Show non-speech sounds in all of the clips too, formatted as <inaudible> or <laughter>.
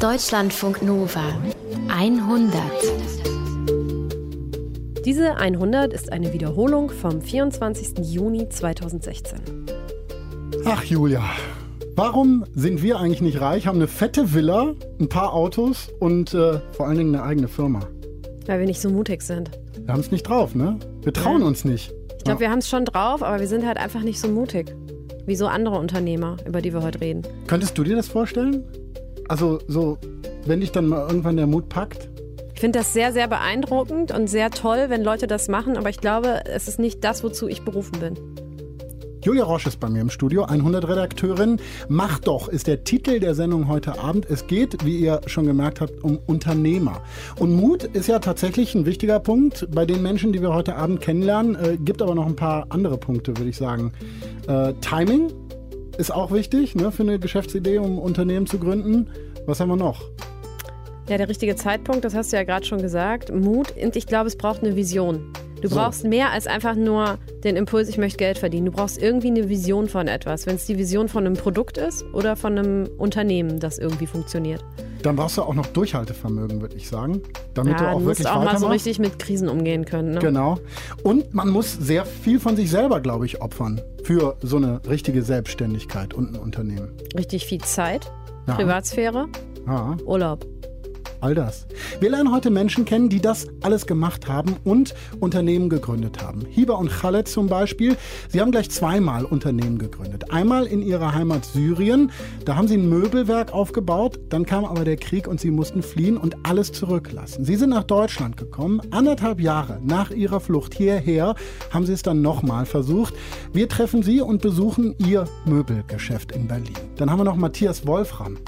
Deutschlandfunk Nova 100. Diese 100 ist eine Wiederholung vom 24. Juni 2016. Ach Julia, warum sind wir eigentlich nicht reich, haben eine fette Villa, ein paar Autos und äh, vor allen Dingen eine eigene Firma? Weil wir nicht so mutig sind. Wir haben es nicht drauf, ne? Wir trauen Ja. uns nicht. Ich glaube, wir haben es schon drauf, aber wir sind halt einfach nicht so mutig. Wie so andere Unternehmer, über die wir heute reden. Könntest du dir das vorstellen? Also so, wenn dich dann mal irgendwann der Mut packt? Ich finde das sehr, sehr beeindruckend und sehr toll, wenn Leute das machen, aber ich glaube, es ist nicht das, wozu ich berufen bin. Julia Roche ist bei mir im Studio, 100-Redakteurin. Mach doch ist der Titel der Sendung heute Abend. Es geht, wie ihr schon gemerkt habt, um Unternehmer. Und Mut ist ja tatsächlich ein wichtiger Punkt bei den Menschen, die wir heute Abend kennenlernen. Äh, gibt aber noch ein paar andere Punkte, würde ich sagen. Äh, Timing ist auch wichtig ne, für eine Geschäftsidee, um ein Unternehmen zu gründen. Was haben wir noch? Ja, der richtige Zeitpunkt, das hast du ja gerade schon gesagt. Mut und ich glaube, es braucht eine Vision. Du So. brauchst mehr als einfach nur den Impuls, ich möchte Geld verdienen. Du brauchst irgendwie eine Vision von etwas. Wenn es die Vision von einem Produkt ist oder von einem Unternehmen, das irgendwie funktioniert. Dann brauchst du auch noch Durchhaltevermögen, würde ich sagen. Damit du Ja, auch du wirklich auch mal so richtig mit Krisen umgehen können. Ne? Genau. Und man muss sehr viel von sich selber, glaube ich, opfern für so eine richtige Selbstständigkeit und ein Unternehmen. Richtig viel Zeit. Privatsphäre, Urlaub. All das. Wir lernen heute Menschen kennen, die das alles gemacht haben und Unternehmen gegründet haben. Hiba und Khaled zum Beispiel. Sie haben gleich zweimal Unternehmen gegründet. Einmal in ihrer Heimat Syrien. Da haben sie ein Möbelwerk aufgebaut. Dann kam aber der Krieg und sie mussten fliehen und alles zurücklassen. Sie sind nach Deutschland gekommen. Anderthalb Jahre nach ihrer Flucht hierher haben sie es dann nochmal versucht. Wir treffen sie und besuchen ihr Möbelgeschäft in Berlin. Dann haben wir noch Matthias Wolfram.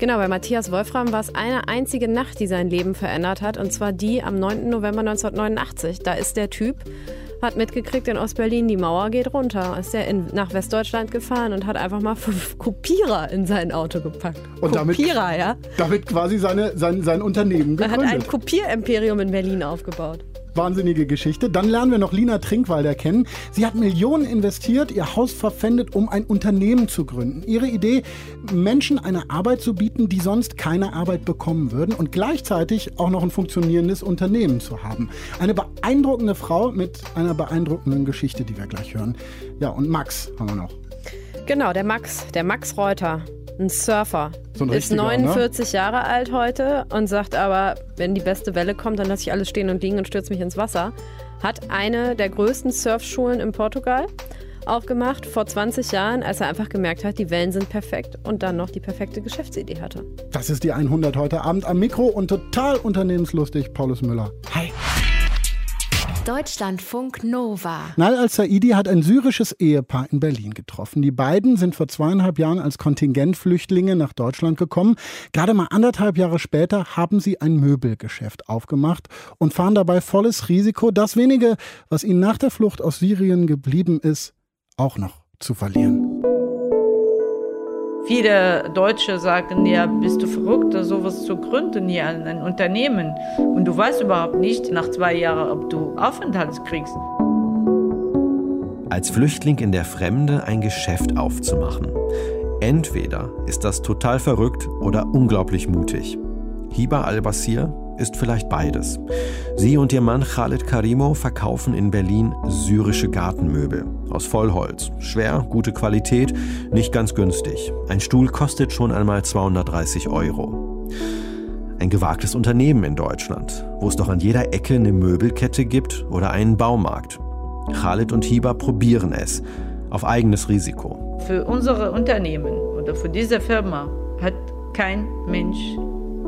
Genau, bei Matthias Wolfram war es eine einzige Nacht, die sein Leben verändert hat, und zwar die am 9. November 1989. Da ist der Typ, hat mitgekriegt in Ostberlin, die Mauer geht runter. Ist er in, nach Westdeutschland gefahren und hat einfach mal fünf <laughs> Kopierer in sein Auto gepackt. Und damit- Kopierer, ja? Damit quasi seine, sein, sein Unternehmen Er gegründet. hat ein Kopierimperium in Berlin aufgebaut. Wahnsinnige Geschichte. Dann lernen wir noch Lina Trinkwalder kennen. Sie hat Millionen investiert, ihr Haus verpfändet, um ein Unternehmen zu gründen. Ihre Idee, Menschen eine Arbeit zu bieten, die sonst keine Arbeit bekommen würden und gleichzeitig auch noch ein funktionierendes Unternehmen zu haben. Eine beeindruckende Frau mit einer beeindruckenden Geschichte, die wir gleich hören. Ja, und Max haben wir noch. Genau, der Max, der Max Reuter, ein Surfer. So ein ist richtiger, ne? 49 Jahre alt heute und sagt aber, wenn die beste Welle kommt, dann lasse ich alles stehen und liegen und stürze mich ins Wasser. Hat eine der größten Surfschulen in Portugal aufgemacht vor 20 Jahren, als er einfach gemerkt hat, die Wellen sind perfekt und dann noch die perfekte Geschäftsidee hatte. Das ist die 100 heute Abend am Mikro und total unternehmenslustig, Paulus Müller. Hi. Deutschlandfunk Nova. Nal al-Saidi hat ein syrisches Ehepaar in Berlin getroffen. Die beiden sind vor zweieinhalb Jahren als Kontingentflüchtlinge nach Deutschland gekommen. Gerade mal anderthalb Jahre später haben sie ein Möbelgeschäft aufgemacht und fahren dabei volles Risiko, das wenige, was ihnen nach der Flucht aus Syrien geblieben ist, auch noch zu verlieren. Viele Deutsche sagen ja, bist du verrückt, sowas zu gründen hier ein Unternehmen. Und du weißt überhaupt nicht nach zwei Jahren, ob du Aufenthalt kriegst. als Flüchtling in der Fremde ein Geschäft aufzumachen. Entweder ist das total verrückt oder unglaublich mutig. Hiba al-Basir ist vielleicht beides. Sie und ihr Mann Khaled Karimo verkaufen in Berlin syrische Gartenmöbel. Aus Vollholz. Schwer, gute Qualität, nicht ganz günstig. Ein Stuhl kostet schon einmal 230 Euro. Ein gewagtes Unternehmen in Deutschland, wo es doch an jeder Ecke eine Möbelkette gibt oder einen Baumarkt. Khalid und Hiba probieren es, auf eigenes Risiko. Für unsere Unternehmen oder für diese Firma hat kein Mensch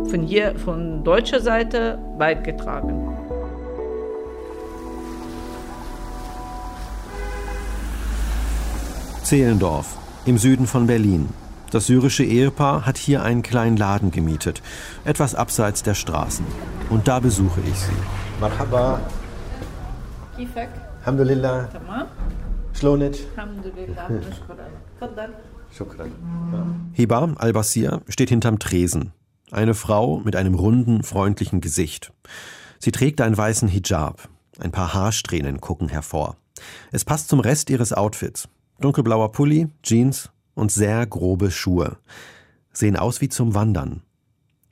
von hier, von deutscher Seite beigetragen. Zehlendorf im Süden von Berlin. Das syrische Ehepaar hat hier einen kleinen Laden gemietet, etwas abseits der Straßen. Und da besuche ich sie. Marhaba. Kifak. Alhamdulillah. Tamam. Schlonet. Alhamdulillah. <laughs> Shukran. Shukran. Hiba al-Basir steht hinterm Tresen. Eine Frau mit einem runden, freundlichen Gesicht. Sie trägt einen weißen Hijab. Ein paar Haarsträhnen gucken hervor. Es passt zum Rest ihres Outfits. Dunkelblauer Pulli, Jeans und sehr grobe Schuhe. Sehen aus wie zum Wandern.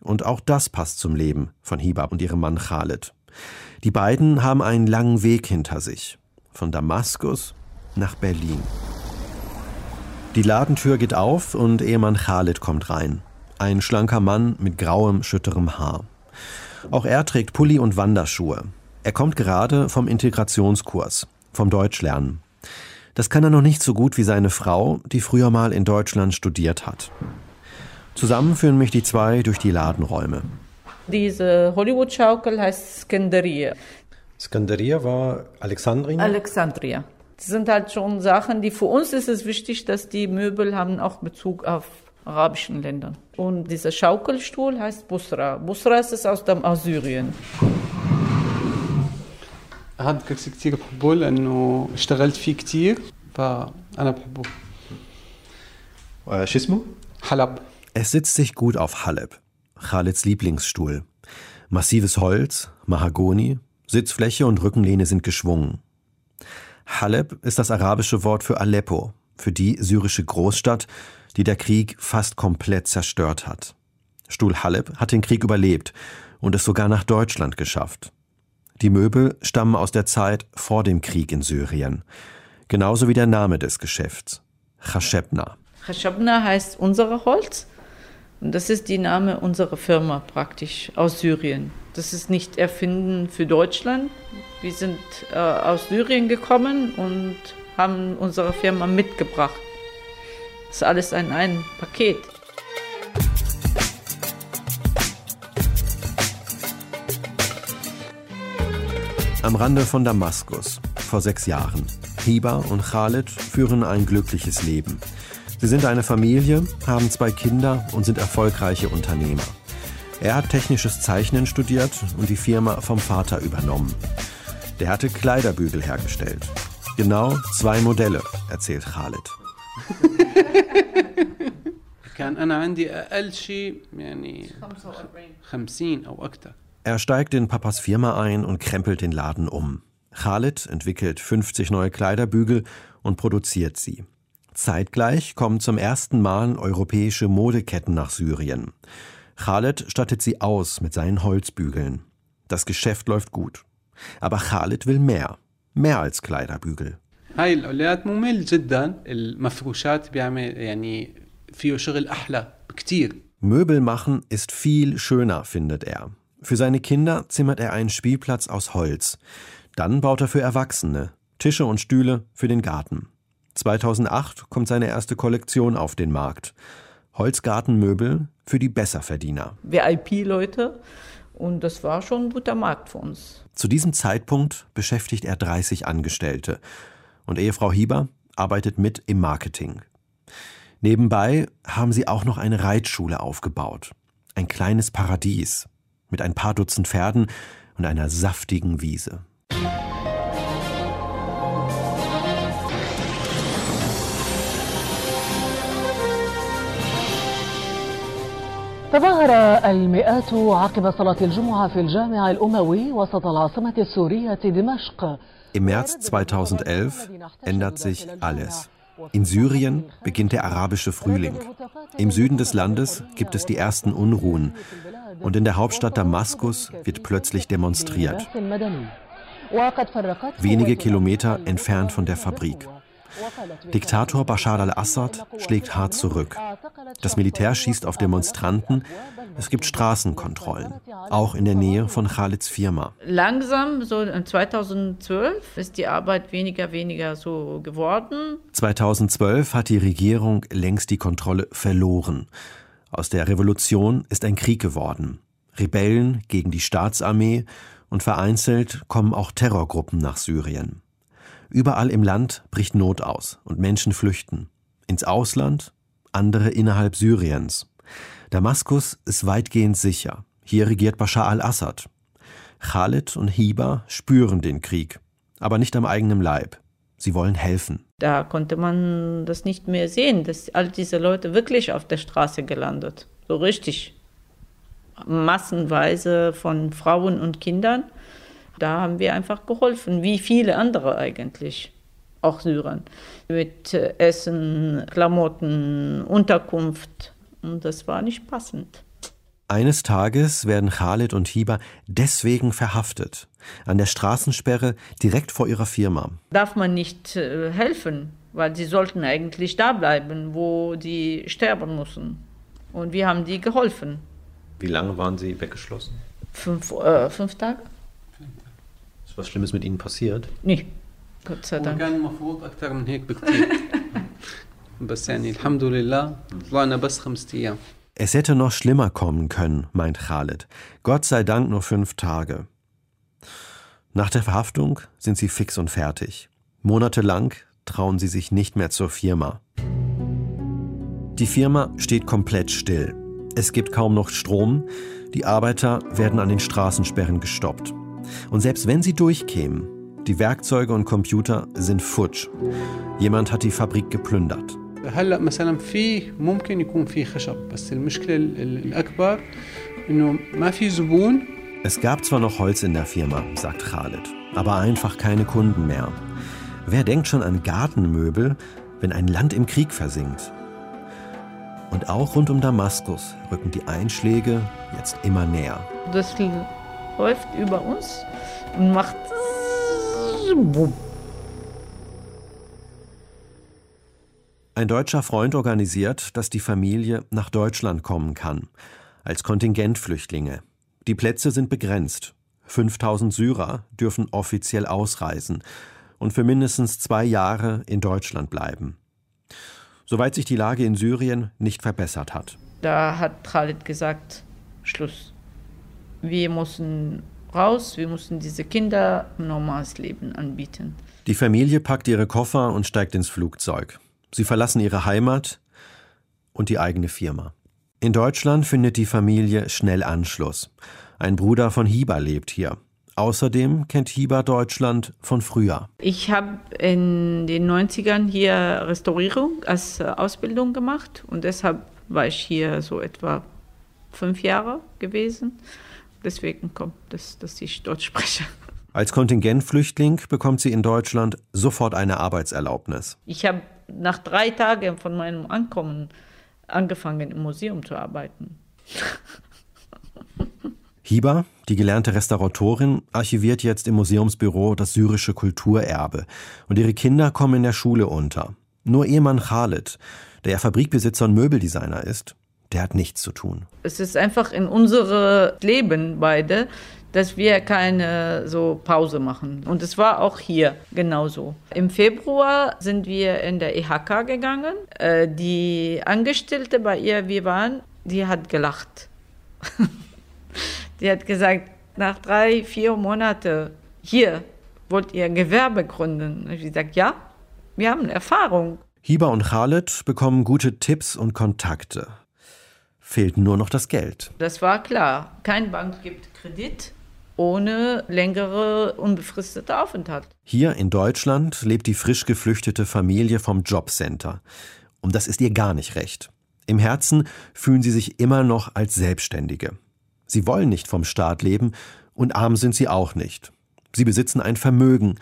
Und auch das passt zum Leben von Hiba und ihrem Mann Khaled. Die beiden haben einen langen Weg hinter sich. Von Damaskus nach Berlin. Die Ladentür geht auf und Ehemann Khaled kommt rein. Ein schlanker Mann mit grauem, schütterem Haar. Auch er trägt Pulli und Wanderschuhe. Er kommt gerade vom Integrationskurs, vom Deutschlernen. Das kann er noch nicht so gut wie seine Frau, die früher mal in Deutschland studiert hat. Zusammen führen mich die zwei durch die Ladenräume. Diese Hollywood-Schaukel heißt Skanderia. Skanderia war Alexandrien. Alexandria. Das sind halt schon Sachen, die für uns ist es wichtig, dass die Möbel haben auch Bezug auf arabischen Ländern. Und dieser Schaukelstuhl heißt Busra. Busra ist es aus dem aus Syrien. هذا الكرسي كتير بحبه لأنه اشتغلت فيه كتير فأنا بحبه Äh, شو اسمه؟ حلب Es sitzt sich gut auf Haleb, Khaleds Lieblingsstuhl. Massives Holz, Mahagoni, Sitzfläche und Rückenlehne sind geschwungen. Haleb ist das arabische Wort für Aleppo, für die syrische Großstadt, die der Krieg fast komplett zerstört hat. Stuhl Haleb hat den Krieg überlebt und es sogar nach Deutschland geschafft. Die Möbel stammen aus der Zeit vor dem Krieg in Syrien, genauso wie der Name des Geschäfts, Chashebna. Khashabna heißt unsere Holz. Und das ist die Name unserer Firma praktisch aus Syrien. Das ist nicht erfinden für Deutschland. Wir sind äh, aus Syrien gekommen und haben unsere Firma mitgebracht. Das ist alles in einem Paket. Am Rande von Damaskus, vor sechs Jahren. Hiba und Khaled führen ein glückliches Leben. Sie sind eine Familie, haben zwei Kinder und sind erfolgreiche Unternehmer. Er hat technisches Zeichnen studiert und die Firma vom Vater übernommen. Der hatte Kleiderbügel hergestellt. Genau zwei Modelle, erzählt Khaled. <laughs> كان أنا عندي أقل شيء يعني 50 أو أكثر Er steigt in Papas Firma ein und krempelt den Laden um. Khaled entwickelt 50 neue Kleiderbügel und produziert sie. Zeitgleich kommen zum ersten Mal europäische Modeketten nach Syrien. Khaled stattet sie aus mit seinen Holzbügeln. Das Geschäft läuft gut. Aber Khaled will mehr. Mehr als Kleiderbügel. هاي العليات ممل جدا المفروشات بيعمل يعني فيه شغل أحلى بكتير Möbel machen ist viel schöner, findet er. Für seine Kinder zimmert er einen Spielplatz aus Holz. Dann baut er für Erwachsene Tische und Stühle für den Garten. 2008 kommt seine erste Kollektion auf den Markt. Holzgartenmöbel für die Besserverdiener. VIP-Leute. und das war schon ein guter Markt für uns. Zu diesem Zeitpunkt beschäftigt er 30 Angestellte. Und Ehefrau Hieber arbeitet mit im Marketing. Nebenbei haben sie auch noch eine Reitschule aufgebaut. Ein kleines Paradies mit ein paar Dutzend Pferden und einer saftigen Wiese. تظاهر المئات عقب صلاة الجمعة في الجامع الأموي وسط العاصمة السورية دمشق Im März 2011 ändert sich alles. In Syrien beginnt der arabische Frühling. Im Süden des Landes gibt es die ersten Unruhen. Und in der Hauptstadt Damaskus wird plötzlich demonstriert. Wenige Kilometer entfernt von der Fabrik. Diktator Bashar al-Assad schlägt hart zurück. Das Militär schießt auf Demonstranten. Es gibt Straßenkontrollen, auch in der Nähe von Khaleds Firma. Langsam, so 2012, ist die Arbeit weniger, weniger so geworden. 2012 hat die Regierung längst die Kontrolle verloren. Aus der Revolution ist ein Krieg geworden. Rebellen gegen die Staatsarmee und vereinzelt kommen auch Terrorgruppen nach Syrien. Überall im Land bricht Not aus und Menschen flüchten. Ins Ausland, andere innerhalb Syriens. Damaskus ist weitgehend sicher. Hier regiert Bashar al-Assad. Khalid und Hiba spüren den Krieg, aber nicht am eigenen Leib. Sie wollen helfen. Da konnte man das nicht mehr sehen, dass all diese Leute wirklich auf der Straße gelandet. So richtig. Massenweise von Frauen und Kindern. Da haben wir einfach geholfen, wie viele andere eigentlich, auch Syrern, mit Essen, Klamotten, Unterkunft. Und das war nicht passend. Eines Tages werden Khalid und Hiba deswegen verhaftet. An der Straßensperre direkt vor ihrer Firma. Darf man nicht äh, helfen, weil sie sollten eigentlich da bleiben, wo die sterben müssen. Und wir haben die geholfen. Wie lange waren Sie weggeschlossen? Fünf, äh, fünf Tage? Ist was Schlimmes mit Ihnen passiert? Nee, Gott sei Dank. وكان <laughs> المفروض اكثر من هيك بكثير بس يعني الحمد لله طلعنا بس خمسة ايام Es hätte noch schlimmer kommen können, meint Khalid. Gott sei Dank nur fünf Tage. Nach der Verhaftung sind sie fix und fertig. Monatelang trauen sie sich nicht mehr zur Firma. Die Firma steht komplett still. Es gibt kaum noch Strom. Die Arbeiter werden an den Straßensperren gestoppt. Und selbst wenn sie durchkämen, die Werkzeuge und Computer sind futsch. Jemand hat die Fabrik geplündert. هلا مثلا في ممكن يكون في خشب بس المشكله ال- ال- الاكبر انه ما في زبون Es gab zwar noch Holz in der Firma, sagt Khalid, aber einfach keine Kunden mehr. Wer denkt schon an Gartenmöbel, wenn ein Land im Krieg versinkt? Und auch rund um Damaskus rücken die Einschläge jetzt immer näher. Das läuft über uns und macht. Ein deutscher Freund organisiert, dass die Familie nach Deutschland kommen kann, als Kontingentflüchtlinge. Die Plätze sind begrenzt. 5000 Syrer dürfen offiziell ausreisen und für mindestens zwei Jahre in Deutschland bleiben. Soweit sich die Lage in Syrien nicht verbessert hat. Da hat Khalid gesagt, Schluss. Wir müssen raus, wir müssen diese Kinder ein normales Leben anbieten. Die Familie packt ihre Koffer und steigt ins Flugzeug. Sie verlassen ihre Heimat und die eigene Firma. In Deutschland findet die Familie schnell Anschluss. Ein Bruder von Hiba lebt hier. Außerdem kennt Hiba Deutschland von früher. Ich habe in den 90ern hier Restaurierung als äh, Ausbildung gemacht und deshalb war ich hier so etwa fünf Jahre gewesen. Deswegen kommt das, dass ich Deutsch spreche. Als Kontingentflüchtling bekommt sie in Deutschland sofort eine Arbeitserlaubnis. Ich habe nach drei Tagen von meinem Ankommen angefangen, im Museum zu arbeiten. <laughs> Hiba, die gelernte Restauratorin, archiviert jetzt im Museumsbüro das syrische Kulturerbe und ihre Kinder kommen in der Schule unter. Nur Ehemann Khalid, der ja Fabrikbesitzer und Möbeldesigner ist, der hat nichts zu tun. Es ist einfach in unserem Leben beide, dass wir keine so Pause machen. Und es war auch hier genauso. Im Februar sind wir in der IHK gegangen. Äh, Die Angestellte bei ihr, wir waren, die hat gelacht. <laughs> die hat gesagt, nach drei, vier Monaten hier wollt ihr Gewerbe gründen. Und ich gesagt, ja, wir haben Erfahrung. Hiba und Khalid bekommen gute Tipps und Kontakte. Fehlt nur noch das Geld. Das war klar. Kein Bank gibt Kredit ohne längere unbefristete Aufenthalt. Hier in Deutschland lebt die frisch geflüchtete Familie vom Jobcenter. Und das ist ihr gar nicht recht. Im Herzen fühlen sie sich immer noch als Selbstständige. Sie wollen nicht vom Staat leben und arm sind sie auch nicht. Sie besitzen ein Vermögen.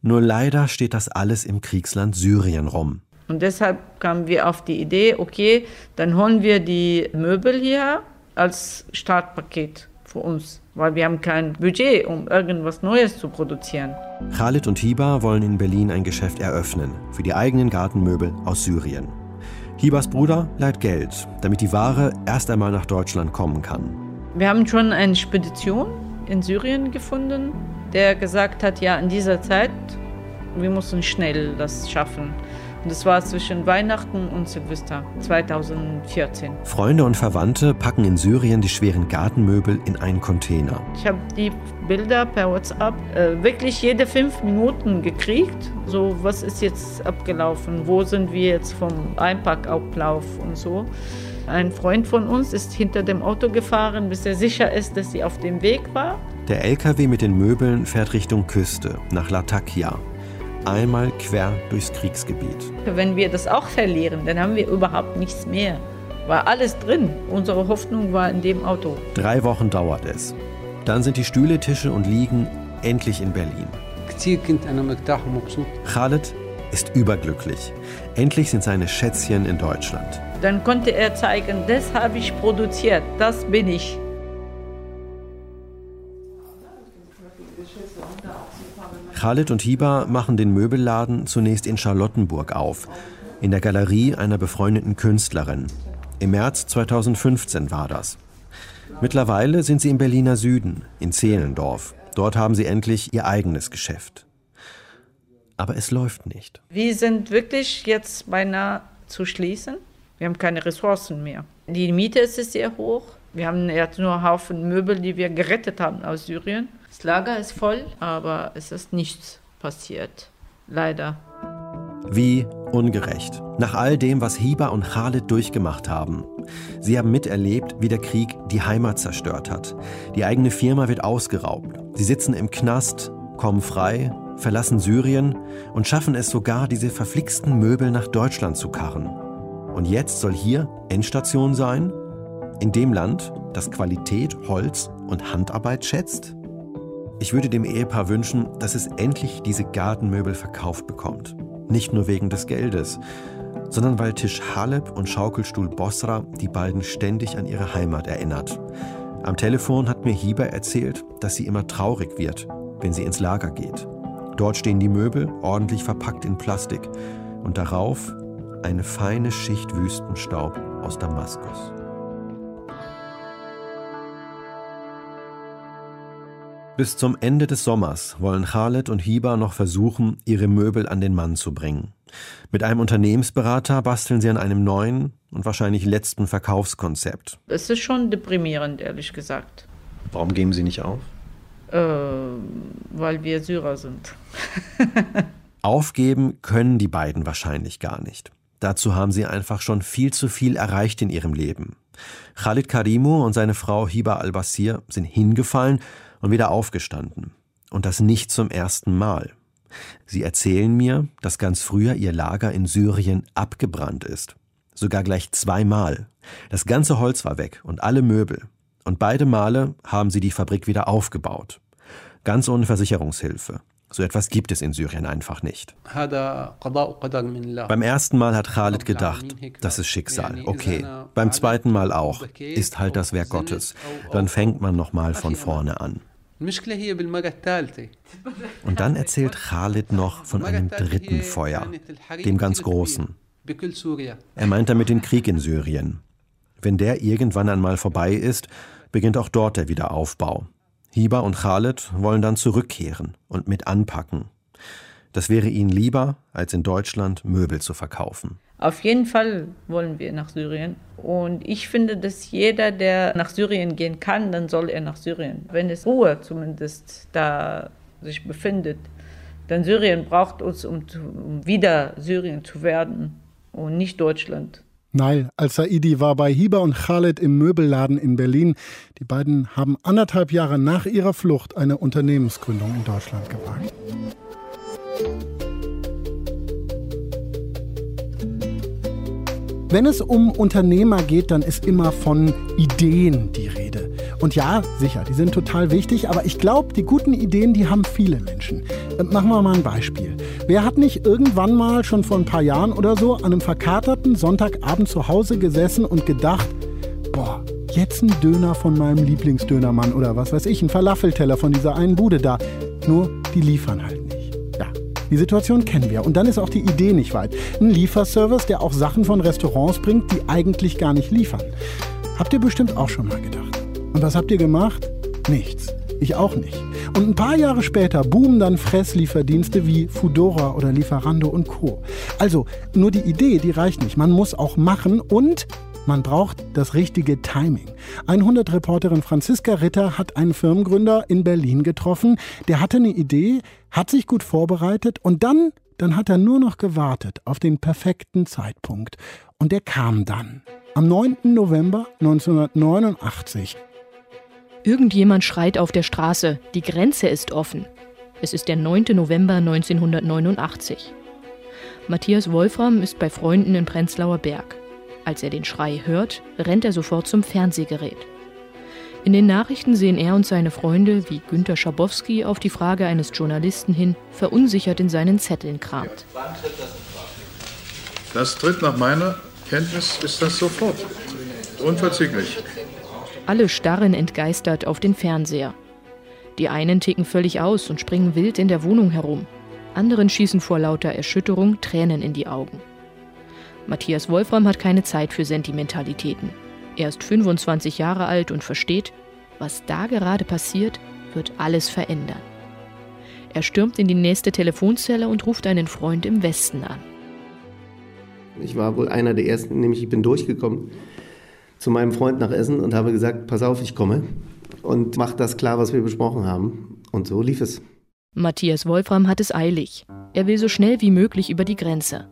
Nur leider steht das alles im Kriegsland Syrien rum. Und deshalb kamen wir auf die Idee, okay, dann holen wir die Möbel hier als Startpaket für uns, weil wir haben kein Budget, um irgendwas Neues zu produzieren. Khalid und Hiba wollen in Berlin ein Geschäft eröffnen für die eigenen Gartenmöbel aus Syrien. Hibas Bruder leiht Geld, damit die Ware erst einmal nach Deutschland kommen kann. Wir haben schon eine Spedition in Syrien gefunden, der gesagt hat, ja, in dieser Zeit, wir müssen schnell das schaffen. Und das war zwischen Weihnachten und Silvester 2014. Freunde und Verwandte packen in Syrien die schweren Gartenmöbel in einen Container. Ich habe die Bilder per WhatsApp äh, wirklich jede fünf Minuten gekriegt. So, was ist jetzt abgelaufen? Wo sind wir jetzt vom Einpackablauf und so? Ein Freund von uns ist hinter dem Auto gefahren, bis er sicher ist, dass sie auf dem Weg war. Der LKW mit den Möbeln fährt Richtung Küste, nach Latakia einmal quer durchs Kriegsgebiet. Wenn wir das auch verlieren, dann haben wir überhaupt nichts mehr. War alles drin. Unsere Hoffnung war in dem Auto. Drei Wochen dauert es. Dann sind die Stühle, Tische und Liegen endlich in Berlin. Khaled ist überglücklich. Endlich sind seine Schätzchen in Deutschland. Dann konnte er zeigen, das habe ich produziert, das bin ich. Khalid und Hiba machen den Möbelladen zunächst in Charlottenburg auf, in der Galerie einer befreundeten Künstlerin. Im März 2015 war das. Mittlerweile sind sie im Berliner Süden, in Zehlendorf. Dort haben sie endlich ihr eigenes Geschäft. Aber es läuft nicht. Wir sind wirklich jetzt beinahe zu schließen. Wir haben keine Ressourcen mehr. Die Miete ist sehr hoch. Wir haben jetzt nur einen Haufen Möbel, die wir gerettet haben aus Syrien. Das Lager ist voll, aber es ist nichts passiert. Leider. Wie ungerecht. Nach all dem, was Hiba und Khalid durchgemacht haben. Sie haben miterlebt, wie der Krieg die Heimat zerstört hat. Die eigene Firma wird ausgeraubt. Sie sitzen im Knast, kommen frei, verlassen Syrien und schaffen es sogar, diese verflixten Möbel nach Deutschland zu karren. Und jetzt soll hier Endstation sein? In dem Land, das Qualität, Holz und Handarbeit schätzt? Ich würde dem Ehepaar wünschen, dass es endlich diese Gartenmöbel verkauft bekommt. Nicht nur wegen des Geldes, sondern weil Tisch Haleb und Schaukelstuhl Bosra die beiden ständig an ihre Heimat erinnert. Am Telefon hat mir Hieber erzählt, dass sie immer traurig wird, wenn sie ins Lager geht. Dort stehen die Möbel ordentlich verpackt in Plastik und darauf eine feine Schicht Wüstenstaub aus Damaskus. Bis zum Ende des Sommers wollen Khaled und Hiba noch versuchen, ihre Möbel an den Mann zu bringen. Mit einem Unternehmensberater basteln sie an einem neuen und wahrscheinlich letzten Verkaufskonzept. Es ist schon deprimierend, ehrlich gesagt. Warum geben Sie nicht auf? Äh, weil wir Syrer sind. <laughs> Aufgeben können die beiden wahrscheinlich gar nicht. Dazu haben sie einfach schon viel zu viel erreicht in ihrem Leben. Khalid Karimu und seine Frau Hiba al-Basir sind hingefallen und wieder aufgestanden. Und das nicht zum ersten Mal. Sie erzählen mir, dass ganz früher ihr Lager in Syrien abgebrannt ist. Sogar gleich zweimal. Das ganze Holz war weg und alle Möbel. Und beide Male haben sie die Fabrik wieder aufgebaut. Ganz ohne Versicherungshilfe. So etwas gibt es in Syrien einfach nicht. Beim ersten Mal hat Khalid gedacht, das ist Schicksal. Okay. Beim zweiten Mal auch. Ist halt das Werk Gottes. Dann fängt man nochmal von vorne an. Und dann erzählt Khalid noch von einem dritten Feuer, dem ganz großen. Er meint damit den Krieg in Syrien. Wenn der irgendwann einmal vorbei ist, beginnt auch dort der Wiederaufbau. Hiba und Khalid wollen dann zurückkehren und mit anpacken. Das wäre ihnen lieber, als in Deutschland Möbel zu verkaufen. Auf jeden Fall wollen wir nach Syrien. Und ich finde, dass jeder, der nach Syrien gehen kann, dann soll er nach Syrien. Wenn es Ruhe zumindest da sich befindet. Denn Syrien braucht uns, um, um wieder Syrien zu werden und nicht Deutschland. Nail al-Saidi war bei Hiba und Khaled im Möbelladen in Berlin. Die beiden haben anderthalb Jahre nach ihrer Flucht eine Unternehmensgründung in Deutschland gewagt. Wenn es um Unternehmer geht, dann ist immer von Ideen die Rede. Und ja, sicher, die sind total wichtig, aber ich glaube, die guten Ideen, die haben viele Menschen. Äh, machen wir mal ein Beispiel. Wer hat nicht irgendwann mal schon vor ein paar Jahren oder so an einem verkaterten Sonntagabend zu Hause gesessen und gedacht, boah, jetzt ein Döner von meinem Lieblingsdönermann oder was weiß ich, ein Falafelteller von dieser einen Bude da. Nur, die liefern halt die Situation kennen wir. Und dann ist auch die Idee nicht weit. Ein Lieferservice, der auch Sachen von Restaurants bringt, die eigentlich gar nicht liefern. Habt ihr bestimmt auch schon mal gedacht. Und was habt ihr gemacht? Nichts. Ich auch nicht. Und ein paar Jahre später boomen dann Fresslieferdienste wie Foodora oder Lieferando und Co. Also, nur die Idee, die reicht nicht. Man muss auch machen und man braucht das richtige Timing. 100-Reporterin Franziska Ritter hat einen Firmengründer in Berlin getroffen. Der hatte eine Idee, hat sich gut vorbereitet und dann, dann hat er nur noch gewartet auf den perfekten Zeitpunkt. Und der kam dann. Am 9. November 1989 Irgendjemand schreit auf der Straße, die Grenze ist offen. Es ist der 9. November 1989. Matthias Wolfram ist bei Freunden in Prenzlauer Berg. Als er den Schrei hört, rennt er sofort zum Fernsehgerät. In den Nachrichten sehen er und seine Freunde, wie Günter Schabowski auf die Frage eines Journalisten hin verunsichert in seinen Zetteln kramt. Das tritt nach meiner Kenntnis ist das sofort. Unverzüglich. Alle starren entgeistert auf den Fernseher. Die einen ticken völlig aus und springen wild in der Wohnung herum. Anderen schießen vor lauter Erschütterung Tränen in die Augen. Matthias Wolfram hat keine Zeit für Sentimentalitäten. Er ist 25 Jahre alt und versteht, was da gerade passiert, wird alles verändern. Er stürmt in die nächste Telefonzelle und ruft einen Freund im Westen an. Ich war wohl einer der ersten, nämlich ich bin durchgekommen zu meinem Freund nach Essen und habe gesagt, pass auf, ich komme und mach das klar, was wir besprochen haben. Und so lief es. Matthias Wolfram hat es eilig. Er will so schnell wie möglich über die Grenze.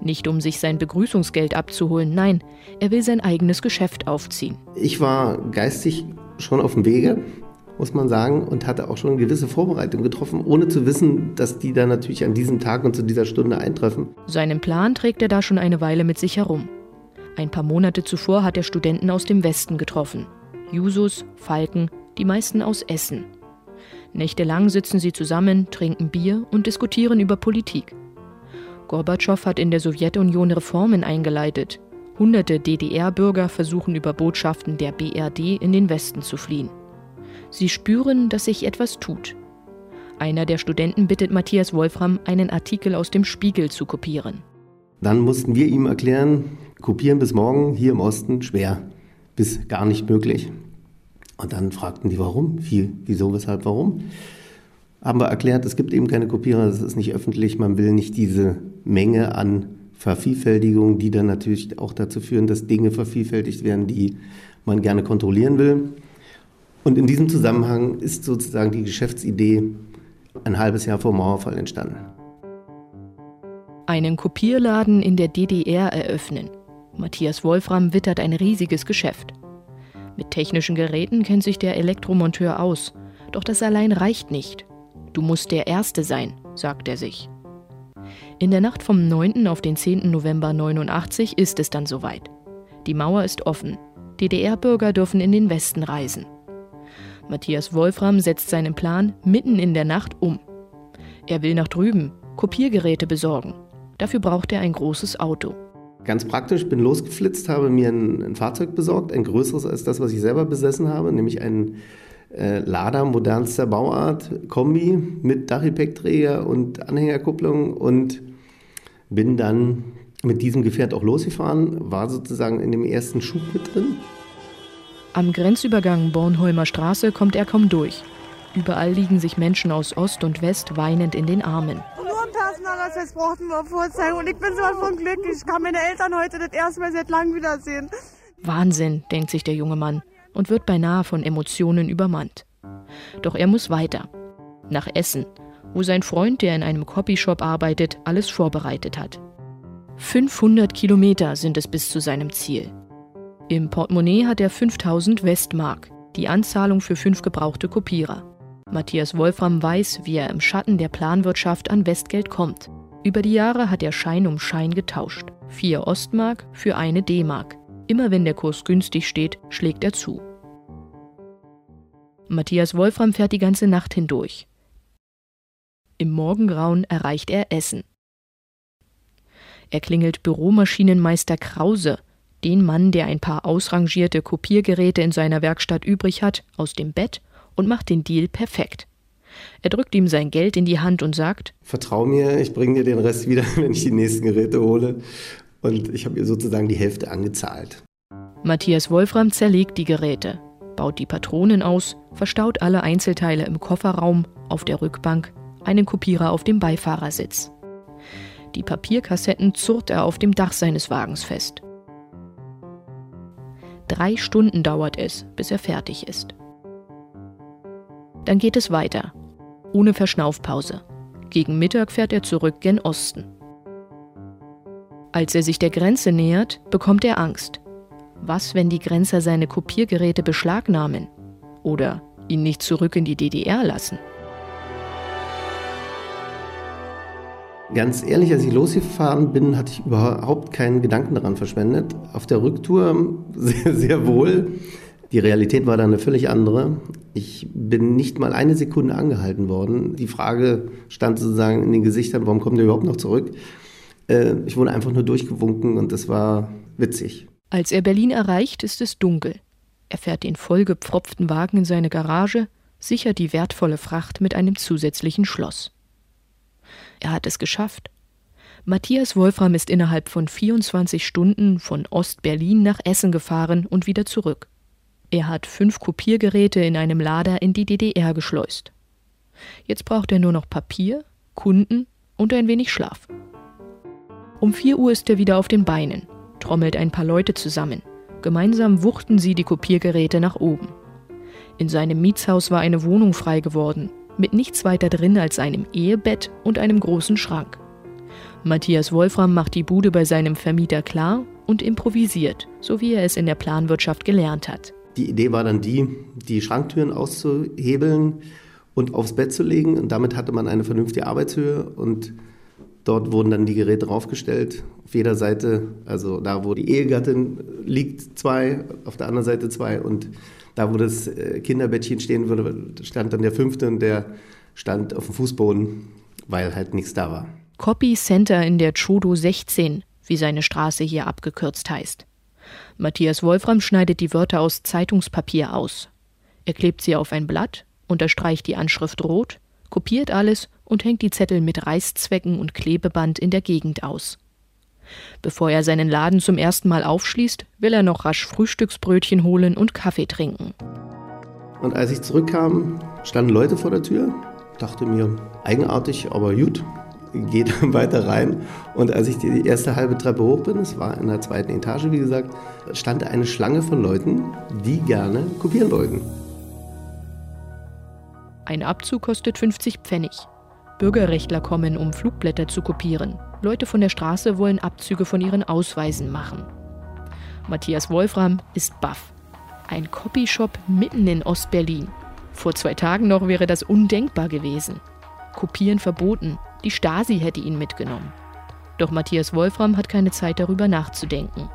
Nicht um sich sein Begrüßungsgeld abzuholen, nein, er will sein eigenes Geschäft aufziehen. Ich war geistig schon auf dem Wege, muss man sagen, und hatte auch schon eine gewisse Vorbereitung getroffen, ohne zu wissen, dass die dann natürlich an diesem Tag und zu dieser Stunde eintreffen. Seinen Plan trägt er da schon eine Weile mit sich herum. Ein paar Monate zuvor hat er Studenten aus dem Westen getroffen. Jusos, Falken, die meisten aus Essen. Nächtelang sitzen sie zusammen, trinken Bier und diskutieren über Politik. Gorbatschow hat in der Sowjetunion Reformen eingeleitet. Hunderte DDR-Bürger versuchen über Botschaften der BRD in den Westen zu fliehen. Sie spüren, dass sich etwas tut. Einer der Studenten bittet Matthias Wolfram, einen Artikel aus dem Spiegel zu kopieren. Dann mussten wir ihm erklären, kopieren bis morgen hier im Osten schwer, bis gar nicht möglich. Und dann fragten die, warum? Wie, wieso, weshalb, warum? Haben wir erklärt, es gibt eben keine Kopierer, das ist nicht öffentlich, man will nicht diese Menge an Vervielfältigung, die dann natürlich auch dazu führen, dass Dinge vervielfältigt werden, die man gerne kontrollieren will. Und in diesem Zusammenhang ist sozusagen die Geschäftsidee ein halbes Jahr vor Mauerfall entstanden. Einen Kopierladen in der DDR eröffnen. Matthias Wolfram wittert ein riesiges Geschäft. Mit technischen Geräten kennt sich der Elektromonteur aus. Doch das allein reicht nicht. Du musst der Erste sein, sagt er sich. In der Nacht vom 9. auf den 10. November 89 ist es dann soweit. Die Mauer ist offen. DDR-Bürger dürfen in den Westen reisen. Matthias Wolfram setzt seinen Plan mitten in der Nacht um. Er will nach drüben Kopiergeräte besorgen. Dafür braucht er ein großes Auto. Ganz praktisch, bin losgeflitzt, habe mir ein, ein Fahrzeug besorgt, ein größeres als das, was ich selber besessen habe, nämlich ein äh, Lada modernster Bauart, Kombi mit Dachgepäckträger und Anhängerkupplung und bin dann mit diesem Gefährt auch losgefahren, war sozusagen in dem ersten Schub mit drin am Grenzübergang Bornholmer Straße kommt er kaum durch. Überall liegen sich Menschen aus Ost und West weinend in den Armen. Nur ein Personalausweis brauchten wir vorzeigen und ich bin so von Glück. Ich kann meine Eltern heute das erste Mal seit langem wiedersehen. Wahnsinn, denkt sich der junge Mann und wird beinahe von Emotionen übermannt. Doch er muss weiter. Nach Essen, wo sein Freund, der in einem Copyshop arbeitet, alles vorbereitet hat. 500 Kilometer sind es bis zu seinem Ziel. Im Portemonnaie hat er 5000 Westmark, die Anzahlung für fünf gebrauchte Kopierer. Matthias Wolfram weiß, wie er im Schatten der Planwirtschaft an Westgeld kommt. Über die Jahre hat er Schein um Schein getauscht. Vier Ostmark für eine D-Mark. Immer wenn der Kurs günstig steht, schlägt er zu. Matthias Wolfram fährt die ganze Nacht hindurch. Im Morgengrauen erreicht er Essen. Er klingelt Büromaschinenmeister Krause, den Mann, der ein paar ausrangierte Kopiergeräte in seiner Werkstatt übrig hat, aus dem Bett und macht den Deal perfekt. Er drückt ihm sein Geld in die Hand und sagt: Vertrau mir, ich bringe dir den Rest wieder, <laughs> wenn ich die nächsten Geräte hole. Und ich habe ihr sozusagen die Hälfte angezahlt. Matthias Wolfram zerlegt die Geräte, baut die Patronen aus, verstaut alle Einzelteile im Kofferraum, auf der Rückbank, einen Kopierer auf dem Beifahrersitz. Die Papierkassetten zurrt er auf dem Dach seines Wagens fest. Drei Stunden dauert es, bis er fertig ist. Dann geht es weiter, ohne Verschnaufpause. Gegen Mittag fährt er zurück gen Osten. Als er sich der Grenze nähert, bekommt er Angst. Was, wenn die Grenzer seine Kopiergeräte beschlagnahmen oder ihn nicht zurück in die DDR lassen? Ganz ehrlich, als ich losgefahren bin, hatte ich überhaupt keinen Gedanken daran verschwendet. Auf der Rücktour <laughs> sehr, sehr wohl. Die Realität war dann eine völlig andere. Ich bin nicht mal eine Sekunde angehalten worden. Die Frage stand sozusagen in den Gesichtern, warum kommt ihr überhaupt noch zurück? Äh, ich wurde einfach nur durchgewunken und das war witzig. Als er Berlin erreicht, ist es dunkel. Er fährt den vollgepfropften Wagen in seine Garage, sichert die wertvolle Fracht mit einem zusätzlichen Schloss. Er hat es geschafft. Matthias Wolfram ist innerhalb von 24 Stunden von Ost-Berlin nach Essen gefahren und wieder zurück. Er hat fünf Kopiergeräte in einem Lader in die DDR geschleust. Jetzt braucht er nur noch Papier, Kunden und ein wenig Schlaf. Um 4 Uhr ist er wieder auf den Beinen, trommelt ein paar Leute zusammen. Gemeinsam wuchten sie die Kopiergeräte nach oben. In seinem Mietshaus war eine Wohnung frei geworden, mit nichts weiter drin als einem Ehebett und einem großen Schrank. Matthias Wolfram macht die Bude bei seinem Vermieter klar und improvisiert, so wie er es in der Planwirtschaft gelernt hat. Die Idee war dann die, die Schranktüren auszuhebeln und aufs Bett zu legen. Und damit hatte man eine vernünftige Arbeitshöhe und dort wurden dann die Geräte draufgestellt. Auf jeder Seite, also da, wo die Ehegattin liegt, zwei, auf der anderen Seite zwei und da, wo das äh, Kinderbettchen stehen würde, stand dann der fünfte und der stand auf dem Fußboden, weil halt nichts da war. Copy Center in der Chodo 16, wie seine Straße hier abgekürzt heißt. Matthias Wolfram schneidet die Wörter aus Zeitungspapier aus. Er klebt sie auf ein Blatt, unterstreicht die Anschrift rot, kopiert alles und hängt die Zettel mit Reißzwecken und Klebeband in der Gegend aus. Bevor er seinen Laden zum ersten Mal aufschließt, will er noch rasch Frühstücksbrötchen holen und Kaffee trinken. Und als ich zurückkam, standen Leute vor der Tür. Dachte mir, eigenartig, aber gut geht <laughs> weiter rein. Und als ich die erste halbe Treppe hoch bin, es war in der zweiten Etage, wie gesagt, stand eine Schlange von Leuten, die gerne kopieren wollten. Ein Abzug kostet 50 Pfennig. Bürgerrechtler kommen, um Flugblätter zu kopieren. Leute von der Straße wollen Abzüge von ihren Ausweisen machen. Matthias Wolfram ist baff. Ein Copyshop mitten in Ostberlin. Vor zwei Tagen noch wäre das undenkbar gewesen. Kopieren verboten, die Stasi hätte ihn mitgenommen. Doch Matthias Wolfram hat keine Zeit darüber nachzudenken.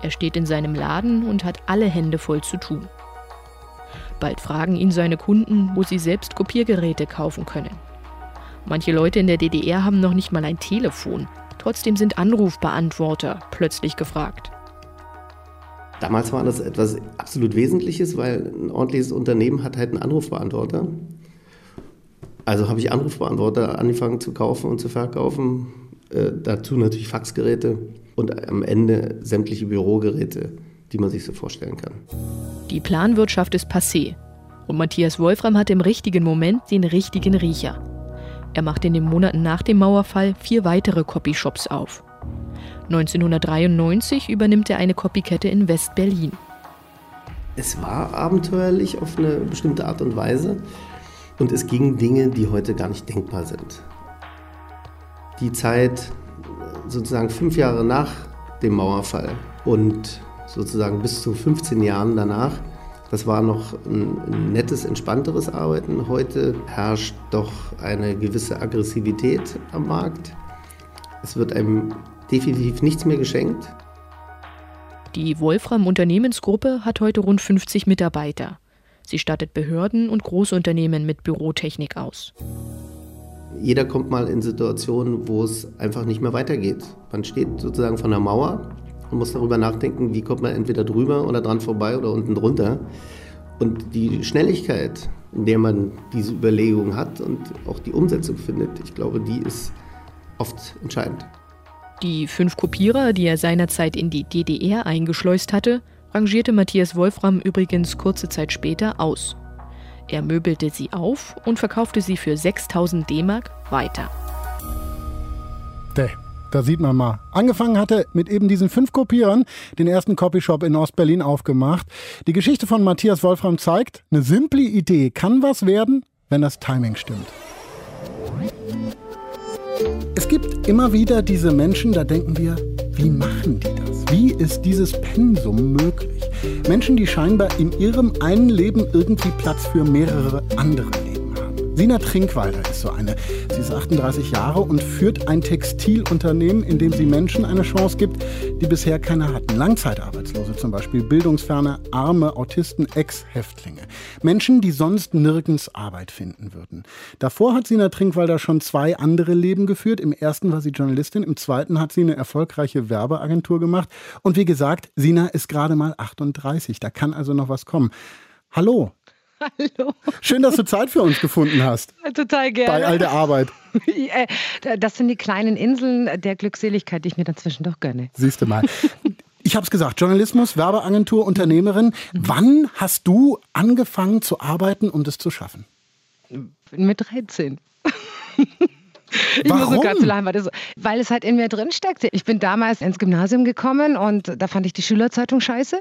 Er steht in seinem Laden und hat alle Hände voll zu tun. Bald fragen ihn seine Kunden, wo sie selbst Kopiergeräte kaufen können. Manche Leute in der DDR haben noch nicht mal ein Telefon. Trotzdem sind Anrufbeantworter plötzlich gefragt. Damals war das etwas absolut Wesentliches, weil ein ordentliches Unternehmen hat halt einen Anrufbeantworter. Also habe ich Anrufbeantworter angefangen zu kaufen und zu verkaufen. Äh, dazu natürlich Faxgeräte und am Ende sämtliche Bürogeräte, die man sich so vorstellen kann. Die Planwirtschaft ist passé. Und Matthias Wolfram hat im richtigen Moment den richtigen Riecher. Er macht in den Monaten nach dem Mauerfall vier weitere Copyshops auf. 1993 übernimmt er eine Copykette in West-Berlin. Es war abenteuerlich auf eine bestimmte Art und Weise. Und es gingen Dinge, die heute gar nicht denkbar sind. Die Zeit sozusagen fünf Jahre nach dem Mauerfall und sozusagen bis zu 15 Jahren danach, das war noch ein nettes, entspannteres Arbeiten. Heute herrscht doch eine gewisse Aggressivität am Markt. Es wird einem definitiv nichts mehr geschenkt. Die Wolfram Unternehmensgruppe hat heute rund 50 Mitarbeiter. Sie stattet Behörden und Großunternehmen mit Bürotechnik aus. Jeder kommt mal in Situationen, wo es einfach nicht mehr weitergeht. Man steht sozusagen von der Mauer und muss darüber nachdenken, wie kommt man entweder drüber oder dran vorbei oder unten drunter. Und die Schnelligkeit, in der man diese Überlegung hat und auch die Umsetzung findet, ich glaube, die ist oft entscheidend. Die fünf Kopierer, die er seinerzeit in die DDR eingeschleust hatte, rangierte Matthias Wolfram übrigens kurze Zeit später aus. Er möbelte sie auf und verkaufte sie für 6000 D-Mark weiter. Däh, da sieht man mal. Angefangen hatte mit eben diesen fünf Kopierern, den ersten Copyshop in Ostberlin aufgemacht. Die Geschichte von Matthias Wolfram zeigt, eine simple Idee kann was werden, wenn das Timing stimmt. Es gibt immer wieder diese Menschen, da denken wir, wie machen die das? Wie ist dieses Pensum möglich? Menschen, die scheinbar in ihrem einen Leben irgendwie Platz für mehrere andere Leben Sina Trinkwalder ist so eine. Sie ist 38 Jahre und führt ein Textilunternehmen, in dem sie Menschen eine Chance gibt, die bisher keine hatten. Langzeitarbeitslose zum Beispiel, bildungsferne, arme Autisten, Ex-Häftlinge. Menschen, die sonst nirgends Arbeit finden würden. Davor hat Sina Trinkwalder schon zwei andere Leben geführt. Im ersten war sie Journalistin, im zweiten hat sie eine erfolgreiche Werbeagentur gemacht. Und wie gesagt, Sina ist gerade mal 38. Da kann also noch was kommen. Hallo, Hallo. Schön, dass du Zeit für uns gefunden hast. Total gerne. Bei all der Arbeit. <laughs> Das sind die kleinen Inseln der Glückseligkeit, die ich mir dann zwischendurch gönne. Siehst du mal. Ich habe es gesagt, Journalismus, Werbeagentur, Unternehmerin. Wann hast du angefangen zu arbeiten, um das zu schaffen? Mit 13. <laughs> Ich Warum? muss nur ganz lachen, weil, das, weil es halt in mir drin steckte. Ich bin damals ins Gymnasium gekommen und da fand ich die Schülerzeitung scheiße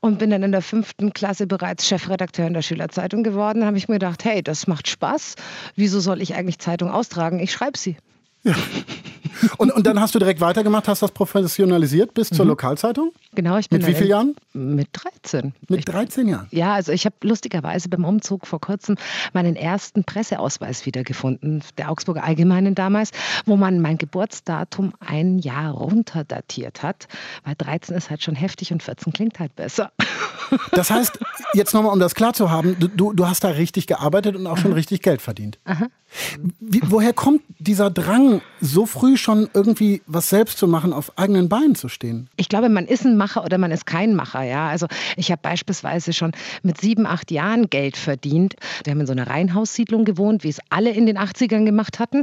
und bin dann in der fünften Klasse bereits Chefredakteur in der Schülerzeitung geworden. Da habe ich mir gedacht, hey, das macht Spaß. Wieso soll ich eigentlich Zeitung austragen? Ich schreibe sie. Ja. Und, und dann hast du direkt weitergemacht, hast das professionalisiert bis zur Mhm. Lokalzeitung? Genau, ich bin Mit wie vielen Jahren? Mit 13. Mit 13 Jahren? Ja, also ich habe lustigerweise beim Umzug vor kurzem meinen ersten Presseausweis wiedergefunden, der Augsburger Allgemeinen damals, wo man mein Geburtsdatum ein Jahr runterdatiert hat, weil 13 ist halt schon heftig und 14 klingt halt besser. <laughs> Das heißt, jetzt nochmal, um das klar zu haben, du- du, du hast da richtig gearbeitet und auch schon richtig Geld verdient. Aha. Wie, woher kommt dieser Drang, so früh schon irgendwie was selbst zu machen, auf eigenen Beinen zu stehen? Ich glaube, man ist ein Macher oder man ist kein Macher. Ja? Also ich habe beispielsweise schon mit sieben, acht Jahren Geld verdient. Wir haben in so einer Reihenhaussiedlung gewohnt, wie es alle in den 80ern gemacht hatten.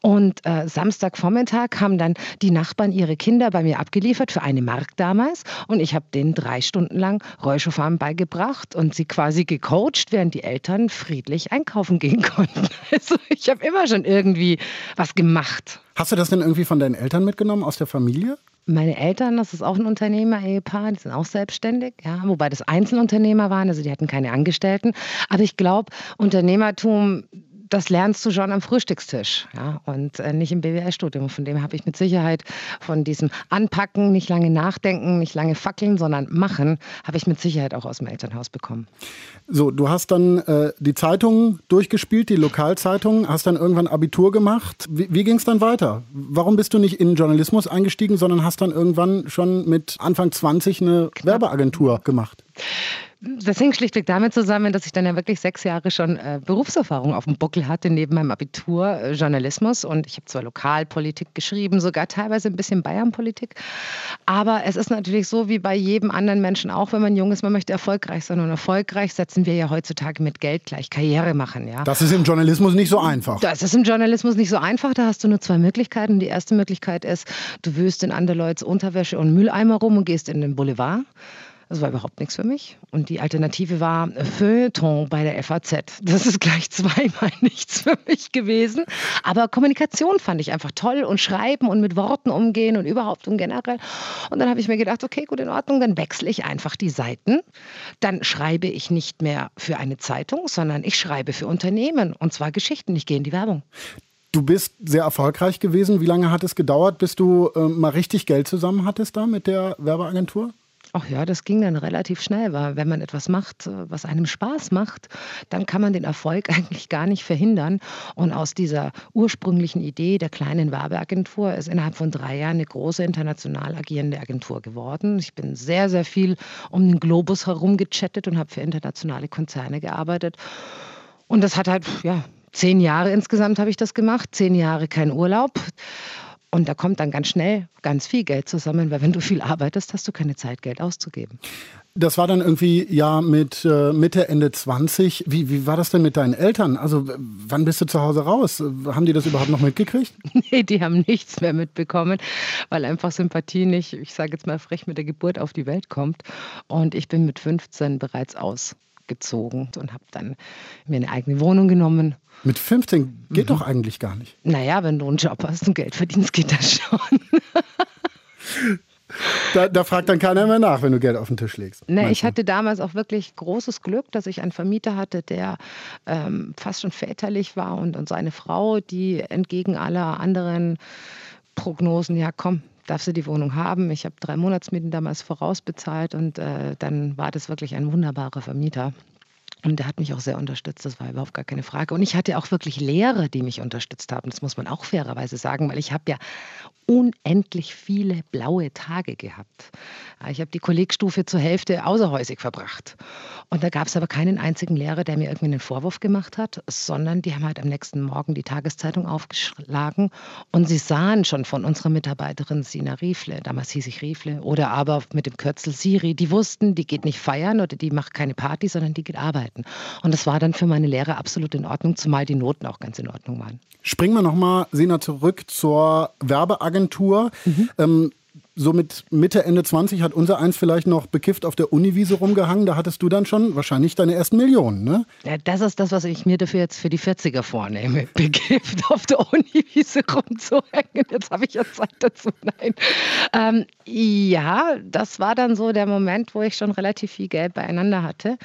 Und äh, Samstagvormittag haben dann die Nachbarn ihre Kinder bei mir abgeliefert für eine Mark damals. Und ich habe denen drei Stunden lang Rollschuhfahren beigebracht und sie quasi gecoacht, während die Eltern friedlich einkaufen gehen <laughs> konnten. Also ich habe immer schon irgendwie was gemacht. Hast du das denn irgendwie von deinen Eltern mitgenommen, aus der Familie? Meine Eltern, das ist auch ein Unternehmer-Ehepaar, die sind auch selbstständig, ja, wobei das Einzelunternehmer waren, also die hatten keine Angestellten. Aber ich glaube, Unternehmertum, das lernst du schon am Frühstückstisch ja, und äh, nicht im BWL-Studium. Von dem habe ich mit Sicherheit von diesem Anpacken, nicht lange nachdenken, nicht lange fackeln, sondern machen, habe ich mit Sicherheit auch aus dem Elternhaus bekommen. So, du hast dann äh, die Zeitung durchgespielt, die Lokalzeitung, hast dann irgendwann Abitur gemacht. Wie, wie ging es dann weiter? Warum bist du nicht in Journalismus eingestiegen, sondern hast dann irgendwann schon mit Anfang 20 eine Werbeagentur gemacht? Das hing schlichtweg damit zusammen, dass ich dann ja wirklich sechs Jahre schon äh, Berufserfahrung auf dem Buckel hatte, neben meinem Abitur äh, Journalismus. Und ich habe zwar Lokalpolitik geschrieben, sogar teilweise ein bisschen Bayernpolitik. Aber es ist natürlich so, wie bei jedem anderen Menschen auch, wenn man jung ist, man möchte erfolgreich sein. Und erfolgreich setzen wir ja heutzutage mit Geld gleich Karriere machen. Ja? Das ist im Journalismus nicht so einfach. Das ist im Journalismus nicht so einfach. Da hast du nur zwei Möglichkeiten. Die erste Möglichkeit ist, du wühlst in Anderleuts Unterwäsche und Mülleimer rum und gehst in den Boulevard. Das war überhaupt nichts für mich. Und die Alternative war Feuilleton bei der FAZ. Das ist gleich zweimal <laughs> nichts für mich gewesen. Aber Kommunikation fand ich einfach toll und schreiben und mit Worten umgehen und überhaupt und generell. Und dann habe ich mir gedacht, okay, gut, in Ordnung, dann wechsle ich einfach die Seiten. Dann schreibe ich nicht mehr für eine Zeitung, sondern ich schreibe für Unternehmen und zwar Geschichten. Ich gehe in die Werbung. Du bist sehr erfolgreich gewesen. Wie lange hat es gedauert, bis du äh, mal richtig Geld zusammen hattest da mit der Werbeagentur? Ach ja, das ging dann relativ schnell, weil wenn man etwas macht, äh, was einem Spaß macht, dann kann man den Erfolg <laughs> eigentlich gar nicht verhindern. Und aus dieser ursprünglichen Idee der kleinen Werbeagentur ist innerhalb von drei Jahren eine große international agierende Agentur geworden. Ich bin sehr, sehr viel um den Globus herum gechattet und habe für internationale Konzerne gearbeitet. Und das hat halt, ja, zehn Jahre insgesamt habe ich das gemacht, zehn Jahre kein Urlaub. Und da kommt dann ganz schnell ganz viel Geld zusammen, weil wenn du viel arbeitest, hast du keine Zeit, Geld auszugeben. Das war dann irgendwie ja mit äh, Mitte, Ende 20. Wie, wie war das denn mit deinen Eltern? Also wann bist du zu Hause raus? Haben die das überhaupt noch mitgekriegt? <laughs> Nee, die haben nichts mehr mitbekommen, weil einfach Sympathie nicht, ich sage jetzt mal frech, mit der Geburt auf die Welt kommt. Und ich bin mit 15 bereits ausgezogen und habe dann mir eine eigene Wohnung genommen. Mit 15 geht doch eigentlich gar nicht. Naja, wenn du einen Job hast und Geld verdienst, geht das schon. Da, da fragt dann keiner mehr nach, wenn du Geld auf den Tisch legst. Meinst ich hatte damals auch wirklich großes Glück, dass ich einen Vermieter hatte, der ähm, fast schon väterlich war und, und seine Frau, die entgegen aller anderen Prognosen, ja komm, darfst du die Wohnung haben. Ich habe drei Monatsmieten damals vorausbezahlt und äh, dann war das wirklich ein wunderbarer Vermieter. Und der hat mich auch sehr unterstützt, das war überhaupt gar keine Frage. Und ich hatte auch wirklich Lehrer, die mich unterstützt haben, das muss man auch fairerweise sagen, weil ich habe ja unendlich viele blaue Tage gehabt. Ich habe die Kollegstufe zur Hälfte außerhäusig verbracht. Und da gab es aber keinen einzigen Lehrer, der mir irgendwie einen Vorwurf gemacht hat, sondern die haben halt am nächsten Morgen die Tageszeitung aufgeschlagen und sie sahen schon von unserer Mitarbeiterin Sina Riefle, damals hieß ich Riefle, oder aber mit dem Kürzel Siri, die wussten, die geht nicht feiern oder die macht keine Party, sondern die geht arbeiten. Und das war dann für meine Lehrer absolut in Ordnung, zumal die Noten auch ganz in Ordnung waren. Springen wir nochmal, Sina, zurück zur Werbeagentur. Mhm. Ähm, so mit Mitte, Ende 20 hat unser eins vielleicht noch bekifft auf der Uniwiese rumgehangen. Da hattest du dann schon wahrscheinlich deine ersten Millionen, ne? Ja, das ist das, was ich mir dafür jetzt für die 40er vornehme. <laughs> Bekifft auf der Uniwiese rumzuhängen. Jetzt habe ich ja Zeit dazu. Nein. Ähm, ja, das war dann so der Moment, wo ich schon relativ viel Geld beieinander hatte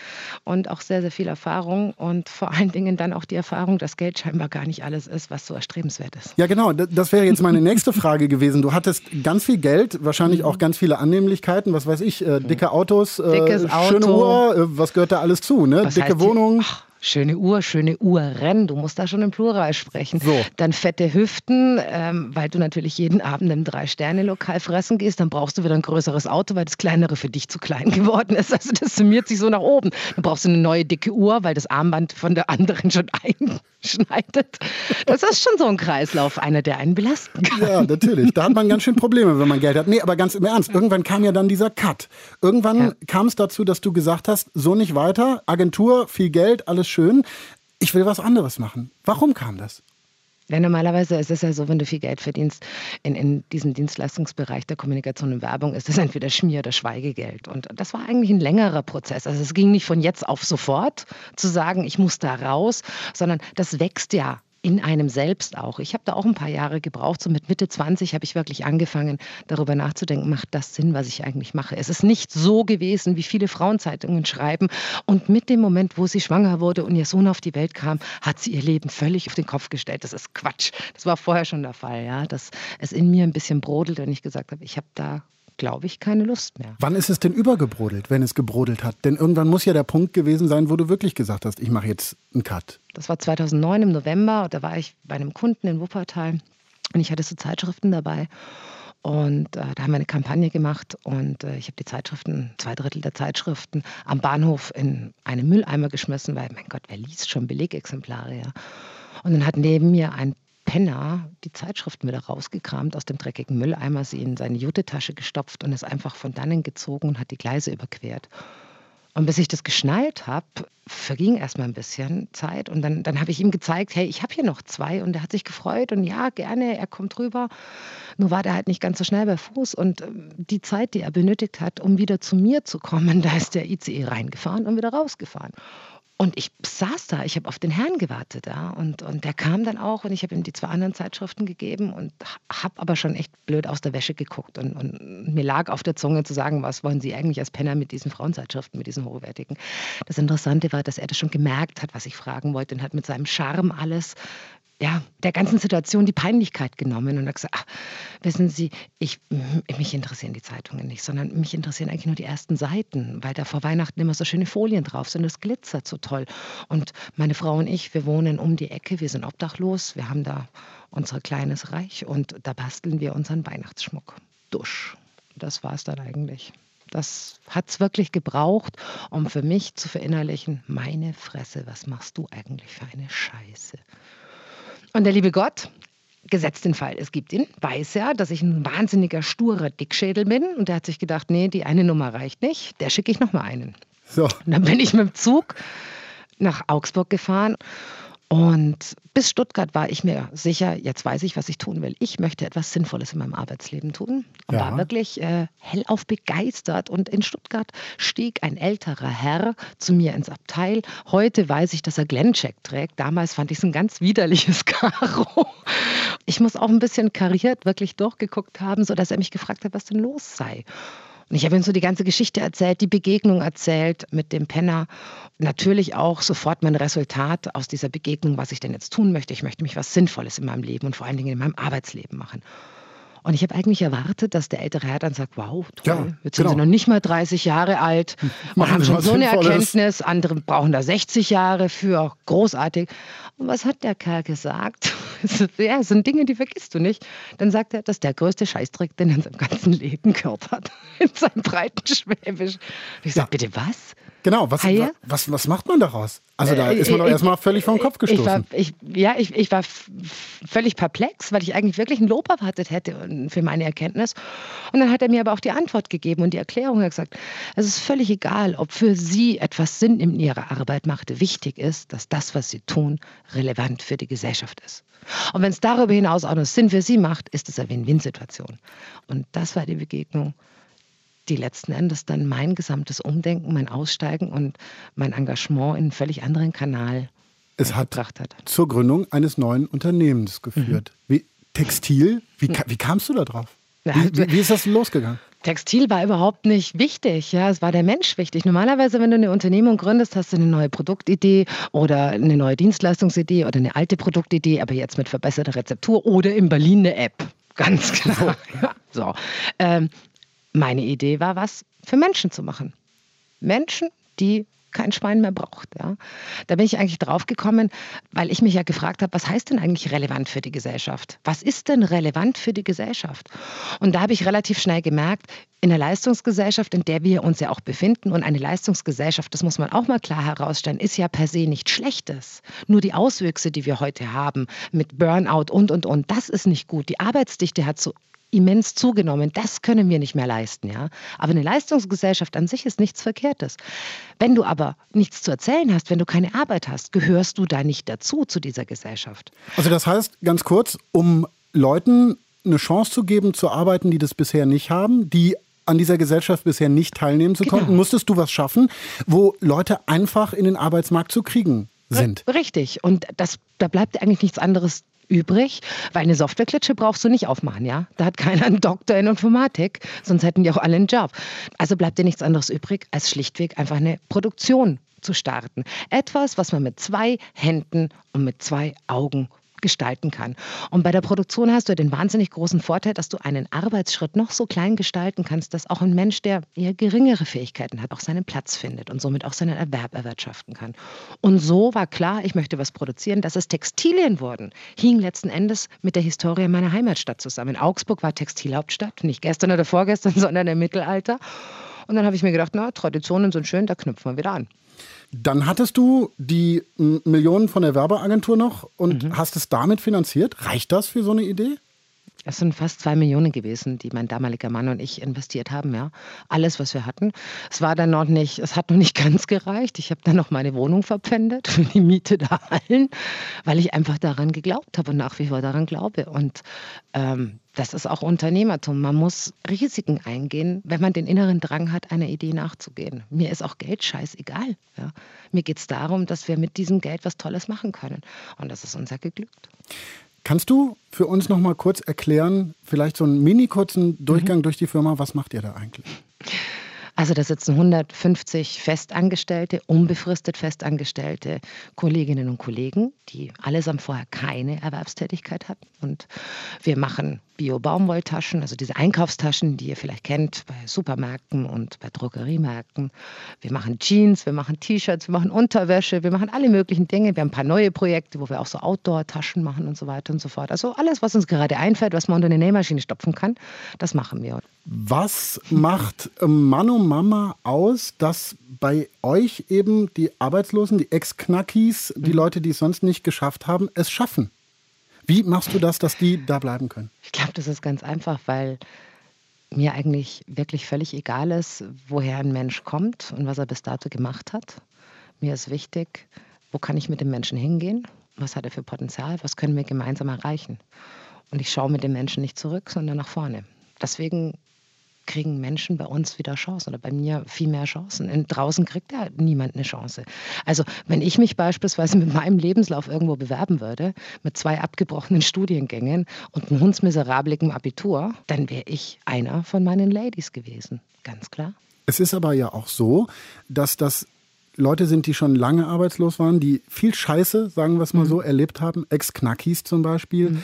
und auch sehr, sehr viel Erfahrung und vor allen Dingen dann auch die Erfahrung, dass Geld scheinbar gar nicht alles ist, was so erstrebenswert ist. Ja, genau. Das wäre jetzt meine <laughs> nächste Frage gewesen. Du hattest ganz viel Geld wahrscheinlich auch ganz viele Annehmlichkeiten, was weiß ich, äh, dicke Autos, äh, schöne Uhr, äh, was gehört da alles zu, ne? Was Dicke Wohnung. Ach, Schöne Uhr, schöne Uhren, du musst da schon im Plural sprechen. So. Dann fette Hüften, ähm, weil du natürlich jeden Abend im Drei-Sterne-Lokal fressen gehst. Dann brauchst du wieder ein größeres Auto, weil das kleinere für dich zu klein <laughs> geworden ist. Also das summiert sich so nach oben. Dann brauchst du eine neue dicke Uhr, weil das Armband von der anderen schon <laughs> einschneidet. Das ist schon so ein Kreislauf, einer, der einen belasten kann. Ja, natürlich. Da hat man ganz schön Probleme, wenn man Geld hat. Nee, aber ganz im Ernst, irgendwann kam ja dann dieser Cut. Irgendwann ja. kam es dazu, dass du gesagt hast, so nicht weiter, Agentur, viel Geld, alles schön. Ich will was anderes machen. Warum kam das? Ja, normalerweise ist es ja so, wenn du viel Geld verdienst in, in diesem Dienstleistungsbereich der Kommunikation und Werbung, ist es entweder Schmier- oder Schweigegeld. Und das war eigentlich ein längerer Prozess. Also es ging nicht von jetzt auf sofort zu sagen, ich muss da raus, sondern das wächst ja in einem selbst auch. Ich habe da auch ein paar Jahre gebraucht. So mit Mitte 20 habe ich wirklich angefangen, darüber nachzudenken, macht das Sinn, was ich eigentlich mache. Es ist nicht so gewesen, wie viele Frauenzeitungen schreiben. Und mit dem Moment, wo sie schwanger wurde und ihr Sohn auf die Welt kam, hat sie ihr Leben völlig auf den Kopf gestellt. Das ist Quatsch. Das war vorher schon der Fall, ja, dass es in mir ein bisschen brodelt und ich gesagt habe, ich habe da glaube ich, keine Lust mehr. Wann ist es denn übergebrodelt, wenn es gebrodelt hat? Denn irgendwann muss ja der Punkt gewesen sein, wo du wirklich gesagt hast, ich mache jetzt einen Cut. Das war 2009 im November. Da war ich bei einem Kunden in Wuppertal und ich hatte so Zeitschriften dabei. Und äh, da haben wir eine Kampagne gemacht und äh, ich habe die Zeitschriften, zwei Drittel der Zeitschriften am Bahnhof in einen Mülleimer geschmissen, weil, mein Gott, wer liest schon Belegexemplare, ja. Und dann hat neben mir ein Penner die Zeitschriften wieder rausgekramt aus dem dreckigen Mülleimer, sie in seine Jutetasche gestopft und ist einfach von dannen gezogen und hat die Gleise überquert. Und bis ich das geschnallt habe, verging erstmal ein bisschen Zeit. Und dann, dann habe ich ihm gezeigt, hey, ich habe hier noch zwei. Und er hat sich gefreut und ja, gerne, er kommt rüber. Nur war der halt nicht ganz so schnell bei Fuß. Und ähm, die Zeit, die er benötigt hat, um wieder zu mir zu kommen, <laughs> da ist der ICE reingefahren und wieder rausgefahren. Und ich saß da, ich habe auf den Herrn gewartet. Ja, und, und der kam dann auch und ich habe ihm die zwei anderen Zeitschriften gegeben und habe aber schon echt blöd aus der Wäsche geguckt. Und, und, mir lag auf der Zunge zu sagen, was wollen Sie eigentlich als Penner mit diesen Frauenzeitschriften, mit diesen hochwertigen. Das Interessante war, dass er das schon gemerkt hat, was ich fragen wollte und hat mit seinem Charme alles ja, der ganzen Situation die Peinlichkeit genommen und hat gesagt, ach, wissen Sie, ich, mich interessieren die Zeitungen nicht, sondern mich interessieren eigentlich nur die ersten Seiten, weil da vor Weihnachten immer so schöne Folien drauf sind, das glitzert so toll. Und meine Frau und ich, wir wohnen um die Ecke, wir sind obdachlos, wir haben da unser kleines Reich und da basteln wir unseren Weihnachtsschmuck. Dusch. Das war es dann eigentlich. Das hat es wirklich gebraucht, um für mich zu verinnerlichen, meine Fresse, was machst du eigentlich für eine Scheiße? Und der liebe Gott, gesetzt den Fall, es gibt ihn, weiß ja, dass ich ein wahnsinniger, sturer Dickschädel bin. Und der hat sich gedacht, nee, die eine Nummer reicht nicht, der schicke ich noch mal einen. So. Und dann bin ich mit dem Zug nach Augsburg gefahren und bis Stuttgart war ich mir sicher, jetzt weiß ich, was ich tun will. Ich möchte etwas Sinnvolles in meinem Arbeitsleben tun. Und ja. war wirklich äh, hellauf begeistert. Und in Stuttgart stieg ein älterer Herr zu mir ins Abteil. Heute weiß ich, dass er Glencheck trägt. Damals fand ich es ein ganz widerliches <laughs> Karo. Ich muss auch ein bisschen kariert wirklich durchgeguckt haben, sodass er mich gefragt hat, was denn los sei. Und ich habe ihm so die ganze Geschichte erzählt, die Begegnung erzählt mit dem Penner. Natürlich auch sofort mein Resultat aus dieser Begegnung, was ich denn jetzt tun möchte. Ich möchte mich was Sinnvolles in meinem Leben und vor allen Dingen in meinem Arbeitsleben machen. Und ich habe eigentlich erwartet, dass der ältere Herr dann sagt, wow, toll, Ja, jetzt sind genau. Sie noch nicht mal 30 Jahre alt und Machen haben schon so eine. Erkenntnis, andere brauchen da 60 Jahre für, großartig. Und was hat der Kerl gesagt? <laughs> ja, das sind Dinge, die vergisst du nicht. Dann sagt er, das ist der größte Scheißdreck, den er in seinem ganzen Leben gehört hat, <laughs> in seinem breiten Schwäbisch. Und ich sage, bitte was? Genau, was, ja? was, was macht man daraus? Also da Äh, ist man doch erstmal völlig vom Kopf Ich war, gestoßen. ich, ja, ich, ich war völlig perplex, weil ich eigentlich wirklich ein Lob erwartet hätte für meine Erkenntnis. Und dann hat er mir aber auch die Antwort gegeben und die Erklärung. Er hat gesagt, es ist völlig egal, ob für Sie etwas Sinn in Ihrer Arbeit macht. Wichtig ist, dass das, was Sie tun, relevant für die Gesellschaft ist. Und wenn es darüber hinaus auch noch Sinn für Sie macht, ist es eine Win-Win-Situation. Und das war die Begegnung, die letzten Endes dann mein gesamtes Umdenken, mein Aussteigen und mein Engagement in einen völlig anderen Kanal Es hat hat. zur Gründung eines neuen Unternehmens geführt. Wie, Textil, wie, ka- wie kamst du da drauf? Ja, Wie, wie, wie ist das losgegangen? Textil war überhaupt nicht wichtig, ja, es war der Mensch wichtig. Normalerweise, wenn du eine Unternehmung gründest, hast du eine neue Produktidee oder eine neue Dienstleistungsidee oder eine alte Produktidee, aber jetzt mit verbesserter Rezeptur oder in Berlin eine App. <laughs> Ganz. <laughs> Ja, so. Ähm, meine Idee war, was für Menschen zu machen. Menschen, die kein Schwein mehr braucht. Ja. Da bin ich eigentlich drauf gekommen, weil ich mich ja gefragt habe, was heißt denn eigentlich relevant für die Gesellschaft? Was ist denn relevant für die Gesellschaft? Und da habe ich relativ schnell gemerkt, in der Leistungsgesellschaft, in der wir uns ja auch befinden, und eine Leistungsgesellschaft, das muss man auch mal klar herausstellen, ist ja per se nichts Schlechtes. Nur die Auswüchse, die wir heute haben, mit Burnout und, und, und, das ist nicht gut. Die Arbeitsdichte hat so immens zugenommen. Das können wir nicht mehr leisten, ja. Aber eine Leistungsgesellschaft an sich ist nichts Verkehrtes. Wenn du aber nichts zu erzählen hast, wenn du keine Arbeit hast, gehörst du da nicht dazu zu dieser Gesellschaft. Also das heißt, ganz kurz, um Leuten eine Chance zu geben, zu arbeiten, die das bisher nicht haben, die an dieser Gesellschaft bisher nicht teilnehmen zu Genau. konnten, musstest du was schaffen, wo Leute einfach in den Arbeitsmarkt zu kriegen sind. Richtig. Und das, da bleibt eigentlich nichts anderes übrig, weil eine Softwareklitsche brauchst du nicht aufmachen, ja? Da hat keiner einen Doktor in Informatik, sonst hätten die auch alle einen Job. Also bleibt dir nichts anderes übrig, als schlichtweg einfach eine Produktion zu starten. Etwas, was man mit zwei Händen und mit zwei Augen gestalten kann. Und bei der Produktion hast du den wahnsinnig großen Vorteil, dass du einen Arbeitsschritt noch so klein gestalten kannst, dass auch ein Mensch, der eher geringere Fähigkeiten hat, auch seinen Platz findet und somit auch seinen Erwerb erwirtschaften kann. Und so war klar, ich möchte was produzieren, dass es Textilien wurden, hing letzten Endes mit der Historie meiner Heimatstadt zusammen. Augsburg war Textilhauptstadt, nicht gestern oder vorgestern, <laughs> sondern im Mittelalter. Und dann habe ich mir gedacht, na, Traditionen sind schön, da knüpfen wir wieder an. Dann hattest du die Millionen von der Werbeagentur noch und Mhm. hast es damit finanziert. Reicht das für so eine Idee? Es sind fast zwei Millionen gewesen, die mein damaliger Mann und ich investiert haben, ja. Alles, was wir hatten. Es war dann noch nicht, es hat noch nicht <laughs> ganz gereicht. Ich habe dann noch meine Wohnung verpfändet für die Miete da allen, weil ich einfach daran geglaubt habe und nach wie vor daran glaube. Und ähm, das ist auch Unternehmertum. Man muss Risiken eingehen, wenn man den inneren Drang hat, einer Idee nachzugehen. Mir ist auch Geld scheißegal. Ja. Mir geht es darum, dass wir mit diesem Geld was Tolles machen können. Und das ist uns ja geglückt. Kannst du für uns noch mal kurz erklären, vielleicht so einen mini kurzen Mhm. Durchgang durch die Firma, was macht ihr da eigentlich? Also da sitzen 150 Festangestellte, unbefristet Festangestellte Kolleginnen und Kollegen, die allesamt vorher keine Erwerbstätigkeit hatten. Und wir machen Bio-Baumwolltaschen, also diese Einkaufstaschen, die ihr vielleicht kennt bei Supermärkten und bei Drogeriemärkten. Wir machen Jeans, wir machen T-Shirts, wir machen Unterwäsche, wir machen alle möglichen Dinge. Wir haben ein paar neue Projekte, wo wir auch so Outdoor-Taschen machen und so weiter und so fort. Also alles, was uns gerade einfällt, was man unter eine Nähmaschine stopfen kann, das machen wir. Was macht ähm, und Mama aus, dass bei euch eben die Arbeitslosen, die Ex-Knackis, die Leute, die es sonst nicht geschafft haben, es schaffen? Wie machst du das, dass die da bleiben können? Ich glaube, das ist ganz einfach, weil mir eigentlich wirklich völlig egal ist, woher ein Mensch kommt und was er bis dato gemacht hat. Mir ist wichtig, wo kann ich mit dem Menschen hingehen? Was hat er für Potenzial? Was können wir gemeinsam erreichen? Und ich schaue mit dem Menschen nicht zurück, sondern nach vorne. Deswegen kriegen Menschen bei uns wieder Chancen oder bei mir viel mehr Chancen. Und draußen kriegt ja niemand eine Chance. Also wenn ich mich beispielsweise mit meinem Lebenslauf irgendwo bewerben würde, mit zwei abgebrochenen Studiengängen und einem hundsmiserablen Abitur, dann wäre ich einer von meinen Ladies gewesen. Ganz klar. Es ist aber ja auch so, dass das Leute sind, die schon lange arbeitslos waren, die viel Scheiße, sagen wir es mal so, erlebt haben, Ex-Knackis zum Beispiel.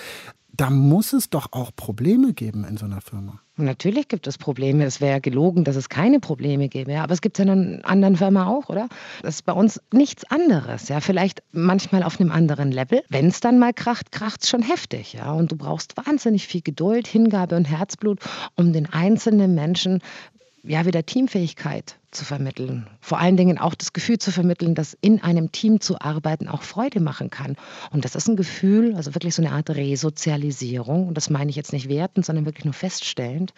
Da muss es doch auch Probleme geben in so einer Firma. Natürlich gibt es Probleme. Es wäre gelogen, dass es keine Probleme gäbe. Ja. Aber es gibt es in einer anderen Firma auch, oder? Das ist bei uns nichts anderes. Ja. Vielleicht manchmal auf einem anderen Level. Wenn es dann mal kracht, kracht es schon heftig. Ja. Und du brauchst wahnsinnig viel Geduld, Hingabe und Herzblut, um den einzelnen Menschen ja, wieder Teamfähigkeit zu vermitteln. Vor allen Dingen auch das Gefühl zu vermitteln, dass in einem Team zu arbeiten auch Freude machen kann. Und das ist ein Gefühl, also wirklich so eine Art Resozialisierung. Und das meine ich jetzt nicht wertend, sondern wirklich nur feststellend.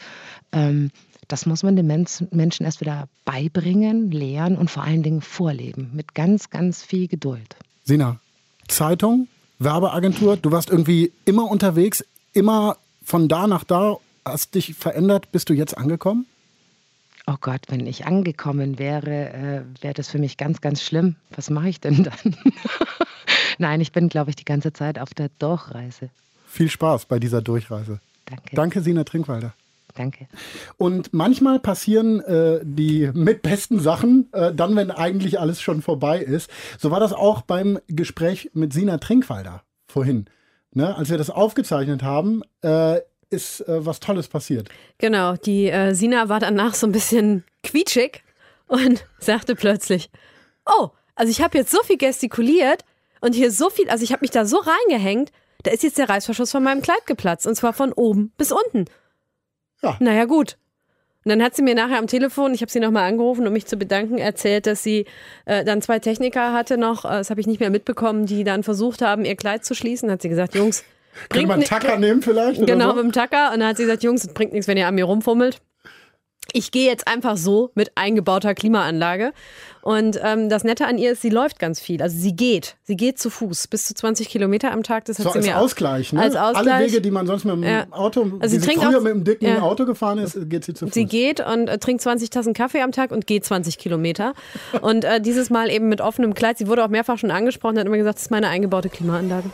Ähm, das muss man den Menschen erst wieder beibringen, lehren und vor allen Dingen vorleben. Mit ganz, ganz viel Geduld. Sina, Zeitung, Werbeagentur, du warst irgendwie immer unterwegs, immer von da nach da, hast dich verändert, bist du jetzt angekommen? Oh Gott, wenn ich angekommen wäre, äh, wäre das für mich ganz, ganz schlimm. Was mache ich denn dann? <laughs> Nein, ich bin, glaube ich, die ganze Zeit auf der Durchreise. Viel Spaß bei dieser Durchreise. Danke. Danke, Sina Trinkwalder. Danke. Und manchmal passieren äh, die mit besten Sachen, äh, dann, wenn eigentlich alles schon vorbei ist. So war das auch beim Gespräch mit Sina Trinkwalder vorhin. Ne? Als wir das aufgezeichnet haben, äh, ist äh, was Tolles passiert. Genau, die äh, Sina war danach so ein bisschen quietschig und <laughs> sagte plötzlich, oh, also ich habe jetzt so viel gestikuliert und hier so viel, also ich habe mich da so reingehängt, da ist jetzt der Reißverschluss von meinem Kleid geplatzt und zwar von oben bis unten. Ja. Naja, gut. Und dann hat sie mir nachher am Telefon, ich habe sie nochmal angerufen, um mich zu bedanken, erzählt, dass sie äh, dann zwei Techniker hatte noch, äh, das habe ich nicht mehr mitbekommen, die dann versucht haben, ihr Kleid zu schließen. Hat sie gesagt, Jungs, kann man einen Tacker nehmen vielleicht? Genau, so? mit dem Tacker. Und dann hat sie gesagt, Jungs, es bringt nichts, wenn ihr an mir rumfummelt. Ich gehe jetzt einfach so mit eingebauter Klimaanlage. Und ähm, das Nette an ihr ist, sie läuft ganz viel. Also sie geht. Sie geht zu Fuß bis zu 20 Kilometer am Tag. Das hat so sie als mir Ausgleich, ne? Als Ausgleich. Alle Wege, die man sonst mit dem Ja. Auto, Also sie trinkt früher auch- mit dem dicken ja. Auto gefahren ist, geht sie zu Fuß. Sie geht und äh, trinkt 20 Tassen Kaffee am Tag und geht 20 Kilometer. Und äh, dieses Mal eben mit offenem Kleid. Sie wurde auch mehrfach schon angesprochen, hat immer gesagt, das ist meine eingebaute Klimaanlage.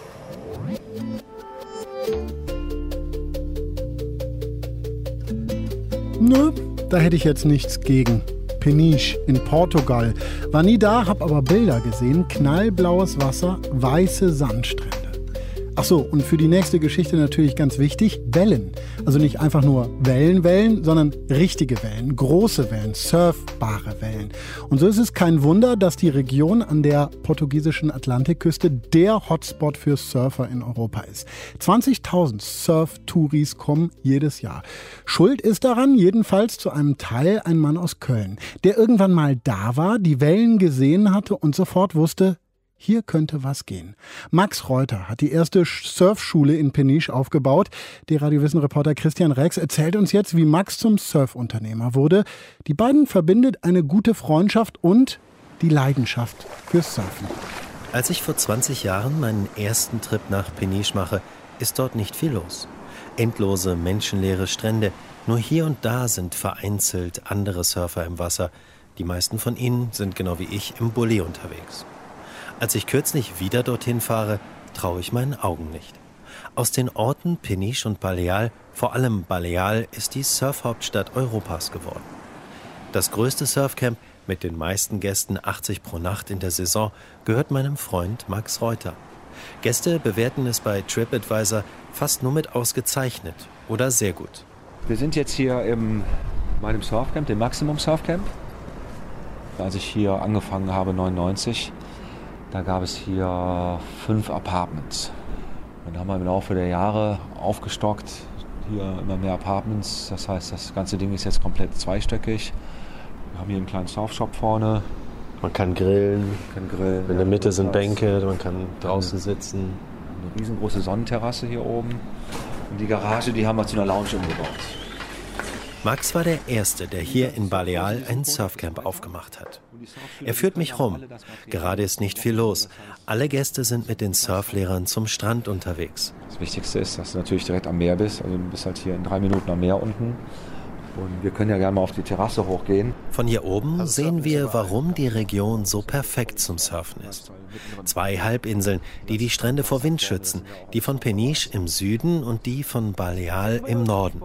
Nö, da hätte ich jetzt nichts gegen. Peniche in Portugal. War nie da, hab aber Bilder gesehen. Knallblaues Wasser, weiße Sandstrände. Ach so, und für die nächste Geschichte natürlich ganz wichtig, Wellen. Also nicht einfach nur Wellen, Wellen, sondern richtige Wellen, große Wellen, surfbare Wellen. Und so ist es kein Wunder, dass die Region an der portugiesischen Atlantikküste der Hotspot für Surfer in Europa ist. 20.000 Surf-Touris kommen jedes Jahr. Schuld ist daran jedenfalls zu einem Teil ein Mann aus Köln, der irgendwann mal da war, die Wellen gesehen hatte und sofort wusste, hier könnte was gehen. Max Reuter hat die erste Surfschule in Peniche aufgebaut. Der Radiowissen-Reporter Christian Rex erzählt uns jetzt, wie Max zum Surfunternehmer wurde. Die beiden verbindet eine gute Freundschaft und die Leidenschaft fürs Surfen. Als ich vor 20 Jahren meinen ersten Trip nach Peniche mache, ist dort nicht viel los. Endlose, menschenleere Strände. Nur hier und da sind vereinzelt andere Surfer im Wasser. Die meisten von ihnen sind genau wie ich im Bulli unterwegs. Als ich kürzlich wieder dorthin fahre, traue ich meinen Augen nicht. Aus den Orten Peniche und Baleal, vor allem Baleal, ist die Surfhauptstadt Europas geworden. Das größte Surfcamp mit den meisten Gästen 80 pro Nacht in der Saison gehört meinem Freund Max Reuter. Gäste bewerten es bei TripAdvisor fast nur mit ausgezeichnet oder sehr gut. Wir sind jetzt hier in meinem Surfcamp, dem Maximum Surfcamp. Als ich hier angefangen habe, 99, da gab es hier fünf Apartments. Dann haben wir im Laufe der Jahre aufgestockt, hier immer mehr Apartments. Das heißt, das ganze Ding ist jetzt komplett zweistöckig. Wir haben hier einen kleinen Surfshop vorne. Man kann grillen. Kann grillen. In der Mitte sind. Bänke, man kann draußen sitzen. Eine riesengroße Sonnenterrasse hier oben. Und die Garage, die haben wir zu einer Lounge umgebaut. Max war der Erste, der hier in Baleal ein Surfcamp aufgemacht hat. Er führt mich rum. Gerade ist nicht viel los. Alle Gäste sind mit den Surflehrern zum Strand unterwegs. Das Wichtigste ist, dass du natürlich direkt am Meer bist. Also du bist halt hier in drei Minuten am Meer unten. Und wir können ja gerne mal auf die Terrasse hochgehen. Von hier oben sehen wir, warum die Region so perfekt zum Surfen ist. Zwei Halbinseln, die die Strände vor Wind schützen, die von Peniche im Süden und die von Baleal im Norden.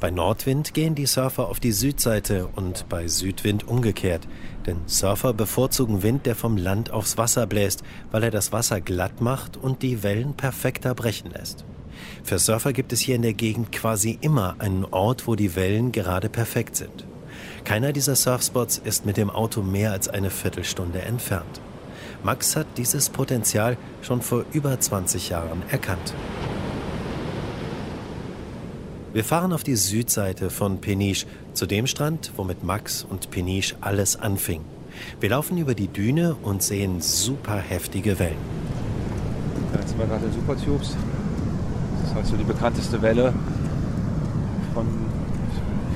Bei Nordwind gehen die Surfer auf die Südseite und bei Südwind umgekehrt. Denn Surfer bevorzugen Wind, der vom Land aufs Wasser bläst, weil er das Wasser glatt macht und die Wellen perfekter brechen lässt. Für Surfer gibt es hier in der Gegend quasi immer einen Ort, wo die Wellen gerade perfekt sind. Keiner dieser Surfspots ist mit dem Auto mehr als eine Viertelstunde entfernt. Max hat dieses Potenzial schon vor über 20 Jahren erkannt. Wir fahren auf die Südseite von Peniche, zu dem Strand, wo mit Max und Peniche alles anfing. Wir laufen über die Düne und sehen super heftige Wellen. Jetzt sind wir gerade in Supertubes. Das ist halt so die bekannteste Welle von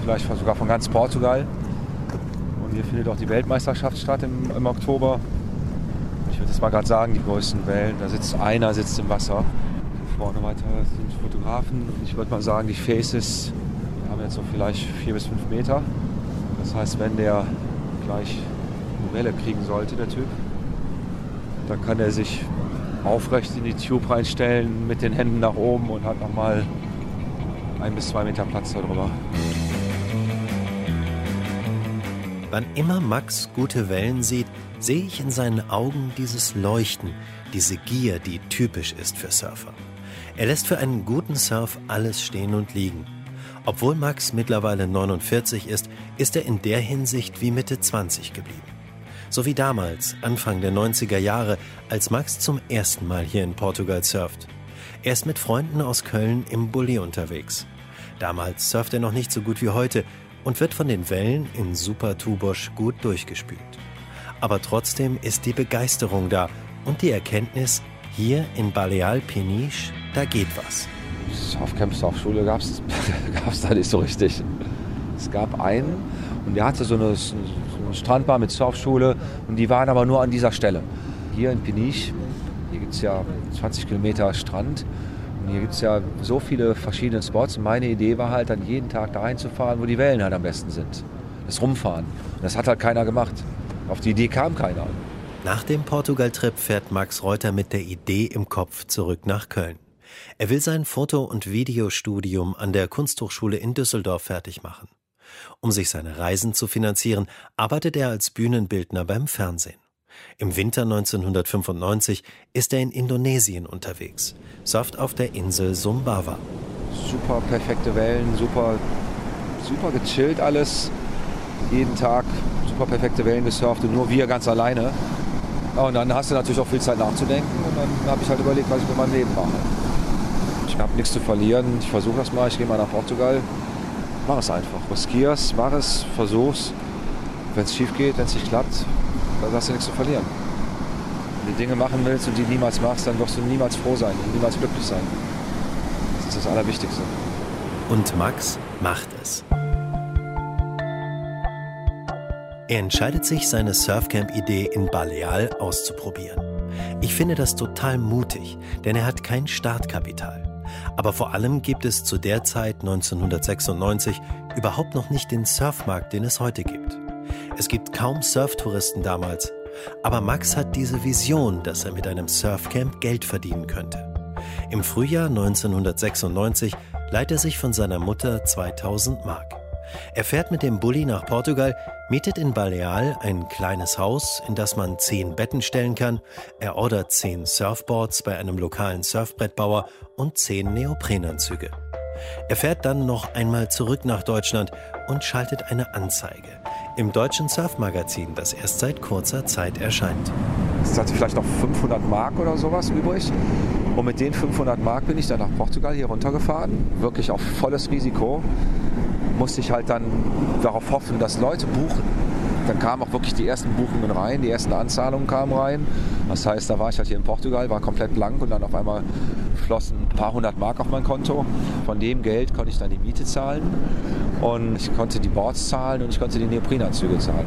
vielleicht sogar von ganz Portugal. Und hier findet auch die Weltmeisterschaft statt im, im Oktober. Ich würde jetzt mal gerade sagen, die größten Wellen. Da sitzt einer sitzt im Wasser. Vorne weiter sind Fotografen. Ich würde mal sagen, die Faces die haben jetzt so vielleicht vier bis fünf Meter. Das heißt, wenn der gleich eine Welle kriegen sollte, der Typ, dann kann er sich aufrecht in die Tube reinstellen mit den Händen nach oben und hat nochmal ein bis zwei Meter Platz darüber. Wann immer Max gute Wellen sieht, sehe ich in seinen Augen dieses Leuchten, diese Gier, die typisch ist für Surfer. Er lässt für einen guten Surf alles stehen und liegen. Obwohl Max mittlerweile 49 ist, ist er in der Hinsicht wie Mitte 20 geblieben. So wie damals, Anfang der 90er Jahre, als Max zum ersten Mal hier in Portugal surft. Er ist mit Freunden aus Köln im Bulli unterwegs. Damals surft er noch nicht so gut wie heute und wird von den Wellen in Super Tubosch gut durchgespült. Aber trotzdem ist die Begeisterung da und die Erkenntnis, hier in Baleal Peniche, da geht was. Surfcamp, Surfschule gab es <laughs> da nicht so richtig. Es gab einen und der hatte so eine, Strandbar mit Surfschule und die waren aber nur an dieser Stelle. Hier in Peniche, hier gibt es ja 20 Kilometer Strand und hier gibt es ja so viele verschiedene Spots. Und meine Idee war halt dann jeden Tag da reinzufahren, wo die Wellen halt am besten sind. Das Rumfahren. Und das hat halt keiner gemacht. Auf die Idee kam keiner. Nach dem Portugal-Trip fährt Max Reuter mit der Idee im Kopf zurück nach Köln. Er will sein Foto- und Videostudium an der Kunsthochschule in Düsseldorf fertig machen. Um sich seine Reisen zu finanzieren, arbeitet er als Bühnenbildner beim Fernsehen. Im Winter 1995 ist er in Indonesien unterwegs, surft auf der Insel Sumbawa. Super perfekte Wellen, super, super gechillt alles. Jeden Tag super perfekte Wellen gesurft und nur wir ganz alleine. Und dann hast du natürlich auch viel Zeit nachzudenken und dann habe ich halt überlegt, was ich mit meinem Leben mache. Ich habe nichts zu verlieren, ich versuche das mal, ich gehe mal nach Portugal. Mach es einfach, riskier's, mach es, versuch's. Wenn es schief geht, wenn es nicht klappt, dann hast du nichts zu verlieren. Wenn du Dinge machen willst und die niemals machst, dann wirst du niemals froh sein und niemals glücklich sein. Das ist das Allerwichtigste. Und Max macht es. Er entscheidet sich, seine Surfcamp-Idee in Baleal auszuprobieren. Ich finde das total mutig, denn er hat kein Startkapital. Aber vor allem gibt es zu der Zeit 1996 überhaupt noch nicht den Surfmarkt, den es heute gibt. Es gibt kaum Surftouristen damals. Aber Max hat diese Vision, dass er mit einem Surfcamp Geld verdienen könnte. Im Frühjahr 1996 leiht er sich von seiner Mutter 2000 Mark. Er fährt mit dem Bulli nach Portugal, mietet in Baleal ein kleines Haus, in das man zehn Betten stellen kann. Er ordert zehn Surfboards bei einem lokalen Surfbrettbauer und zehn Neoprenanzüge. Er fährt dann noch einmal zurück nach Deutschland und schaltet eine Anzeige im deutschen Surfmagazin, das erst seit kurzer Zeit erscheint. Es hatte vielleicht noch 500 Mark oder sowas übrig. Und mit den 500 Mark bin ich dann nach Portugal hier runtergefahren. Wirklich auf volles Risiko. Musste ich halt dann darauf hoffen, dass Leute buchen. Dann kamen auch wirklich die ersten Buchungen rein, die ersten Anzahlungen kamen rein. Das heißt, da war ich halt hier in Portugal, war komplett blank und dann auf einmal flossen ein paar hundert Mark auf mein Konto. Von dem Geld konnte ich dann die Miete zahlen und ich konnte die Boards zahlen und ich konnte die Neoprenanzüge zahlen.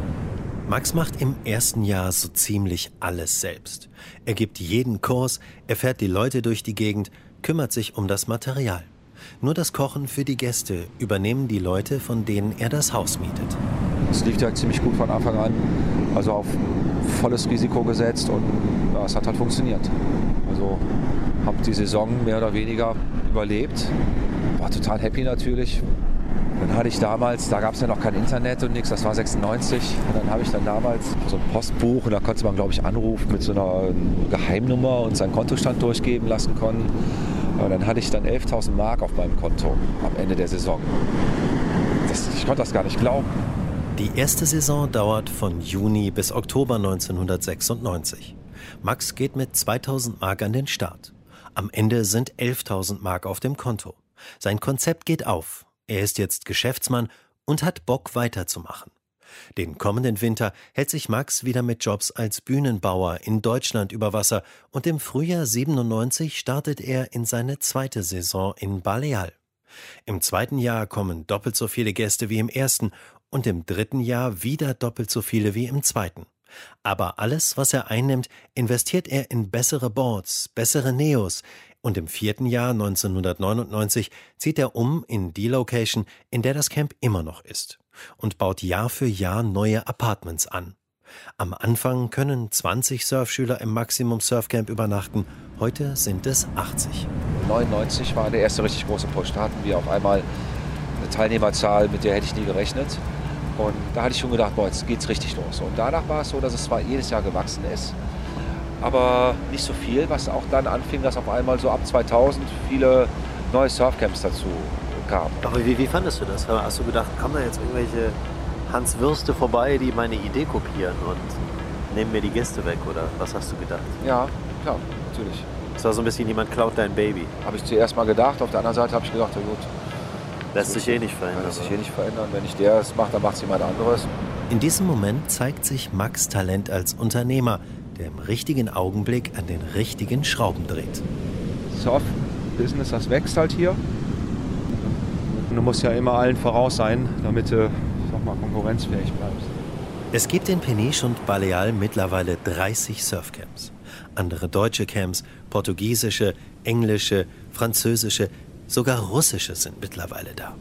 Max macht im ersten Jahr so ziemlich alles selbst. Er gibt jeden Kurs, er fährt die Leute durch die Gegend, kümmert sich um das Material. Nur das Kochen für die Gäste übernehmen die Leute, von denen er das Haus mietet. Es lief ja ziemlich gut von Anfang an, also auf volles Risiko gesetzt und ja, es hat halt funktioniert. Also habe die Saison mehr oder weniger überlebt, war total happy natürlich. Dann hatte ich damals, da gab es ja noch kein Internet und nichts, das war 96. Und dann habe ich dann damals so ein Postbuch und da konnte man, glaube ich, anrufen mit so einer Geheimnummer und seinen Kontostand durchgeben lassen können. Und dann hatte ich dann 11.000 Mark auf meinem Konto am Ende der Saison. Das, ich konnte das gar nicht glauben. Die erste Saison dauert von Juni bis Oktober 1996. Max geht mit 2000 Mark an den Start. Am Ende sind 11.000 Mark auf dem Konto. Sein Konzept geht auf. Er ist jetzt Geschäftsmann und hat Bock weiterzumachen. Den kommenden Winter hält sich Max wieder mit Jobs als Bühnenbauer in Deutschland über Wasser und im Frühjahr 97 startet er in seine zweite Saison in Baleal. Im zweiten Jahr kommen doppelt so viele Gäste wie im ersten und im dritten Jahr wieder doppelt so viele wie im zweiten. Aber alles, was er einnimmt, investiert er in bessere Boards, bessere Neos, und im vierten Jahr 1999 zieht er um in die Location, in der das Camp immer noch ist und baut Jahr für Jahr neue Apartments an. Am Anfang können 20 Surfschüler im Maximum Surfcamp übernachten, heute sind es 80. 99 war der erste richtig große Push. Da hatten wir auf einmal eine Teilnehmerzahl, mit der hätte ich nie gerechnet. Und da hatte ich schon gedacht, boah, jetzt geht's richtig los. Und danach war es so, dass es zwar jedes Jahr gewachsen ist, aber nicht so viel, was auch dann anfing, dass auf einmal so ab 2000 viele neue Surfcamps dazu kamen. Aber wie, wie fandest du das? Hast du gedacht, kommen da jetzt irgendwelche Hans Würste vorbei, die meine Idee kopieren und nehmen mir die Gäste weg? Oder was hast du gedacht? Ja, klar, natürlich. Es war so ein bisschen, jemand klaut dein Baby. Habe ich zuerst mal gedacht. Auf der anderen Seite habe ich gedacht, ja gut. Lässt sich eh nicht verändern. Lässt sich eh nicht verändern. Wenn nicht der es macht, dann macht es jemand anderes. In diesem Moment zeigt sich Max Talent als Unternehmer, der im richtigen Augenblick an den richtigen Schrauben dreht. Surf-Business, das wächst halt hier. Und du musst ja immer allen voraus sein, damit du sag mal, konkurrenzfähig bleibst. Es gibt in Peniche und Baleal mittlerweile 30 Surfcamps. Andere deutsche Camps, portugiesische, englische, französische, sogar russische sind mittlerweile da.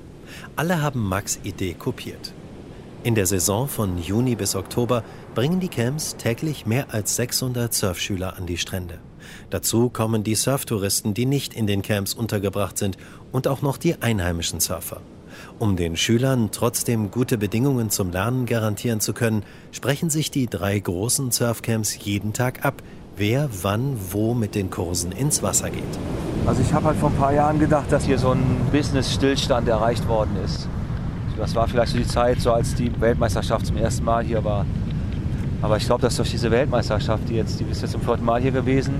Alle haben Max Idee kopiert. In der Saison von Juni bis Oktober bringen die Camps täglich mehr als 600 Surfschüler an die Strände. Dazu kommen die Surftouristen, die nicht in den Camps untergebracht sind, und auch noch die einheimischen Surfer. Um den Schülern trotzdem gute Bedingungen zum Lernen garantieren zu können, sprechen sich die drei großen Surfcamps jeden Tag ab, wer wann wo mit den Kursen ins Wasser geht. Also ich habe halt vor ein paar Jahren gedacht, dass hier so ein Business-Stillstand erreicht worden ist. Das war vielleicht so die Zeit, so als die Weltmeisterschaft zum ersten Mal hier war. Aber ich glaube, dass durch diese Weltmeisterschaft, die jetzt, die ist jetzt zum vierten Mal hier gewesen,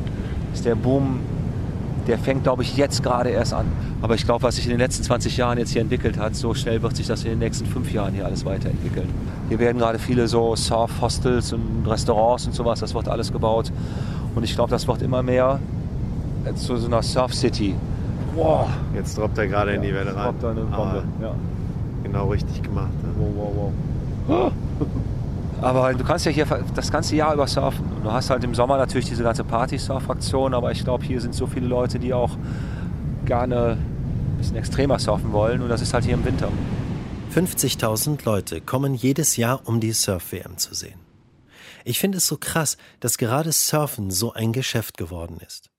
ist der Boom, der fängt, glaube ich, jetzt gerade erst an. Aber ich glaube, was sich in den letzten 20 Jahren jetzt hier entwickelt hat, so schnell wird sich das in den nächsten fünf Jahren hier alles weiterentwickeln. Hier werden gerade viele so Surf-Hostels und Restaurants und sowas, das wird alles gebaut. Und ich glaube, das wird immer mehr zu so einer Surf-City. Wow. Jetzt droppt er gerade ja, in die Welle rein. Droppt da eine Bombe. Ah. Ja genau richtig gemacht. Ne? Wow, wow, wow. <laughs> Aber du kannst ja hier das ganze Jahr über surfen. Und du hast halt im Sommer natürlich diese ganze Party-Surf-Fraktion, aber ich glaube, hier sind so viele Leute, die auch gerne ein bisschen extremer surfen wollen und das ist halt hier im Winter. 50.000 Leute kommen jedes Jahr, um die Surf-WM zu sehen. Ich finde es so krass, dass gerade Surfen so ein Geschäft geworden ist.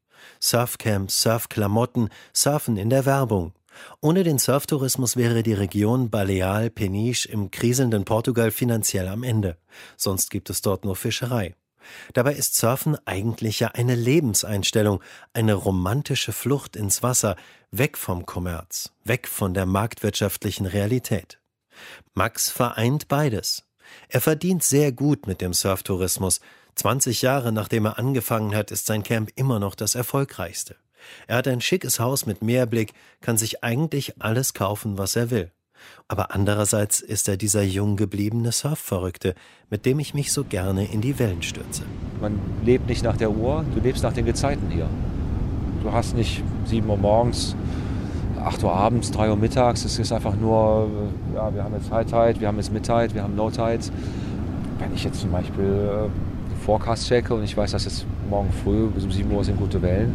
Surfcamps, Surfklamotten, Surfen in der Werbung, ohne den Surftourismus wäre die Region Baleal Peniche im kriselnden Portugal finanziell am Ende. Sonst gibt es dort nur Fischerei. Dabei ist Surfen eigentlich ja eine Lebenseinstellung, eine romantische Flucht ins Wasser, weg vom Kommerz, weg von der marktwirtschaftlichen Realität. Max vereint beides. Er verdient sehr gut mit dem Surftourismus. 20 Jahre nachdem er angefangen hat, ist sein Camp immer noch das erfolgreichste. Er hat ein schickes Haus mit Meerblick, kann sich eigentlich alles kaufen, was er will. Aber andererseits ist er dieser jung gebliebene Surfverrückte, mit dem ich mich so gerne in die Wellen stürze. Man lebt nicht nach der Uhr, du lebst nach den Gezeiten hier. Du hast nicht 7 Uhr morgens, 8 Uhr abends, 3 Uhr mittags. Es ist einfach nur, ja, wir haben jetzt High Tide, wir haben jetzt Mid Tide, wir haben Low Tide. Wenn ich jetzt zum Beispiel äh, Forecast checke und ich weiß, dass jetzt morgen früh bis um 7 Uhr sind gute Wellen,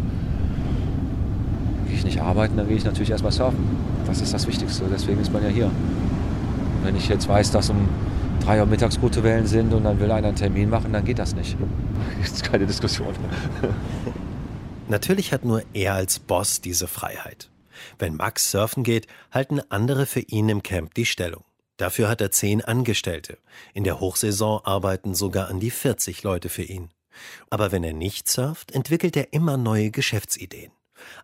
gehe ich nicht arbeiten, dann gehe ich natürlich erstmal surfen. Das ist das Wichtigste, deswegen ist man ja hier. Und wenn ich jetzt weiß, dass um drei Uhr mittags gute Wellen sind und dann will einer einen Termin machen, dann geht das nicht. Das <laughs> ist keine Diskussion. <laughs> Natürlich hat nur er als Boss diese Freiheit. Wenn Max surfen geht, halten andere für ihn im Camp die Stellung. Dafür hat er zehn Angestellte. In der Hochsaison arbeiten sogar an die 40 Leute für ihn. Aber wenn er nicht surft, entwickelt er immer neue Geschäftsideen.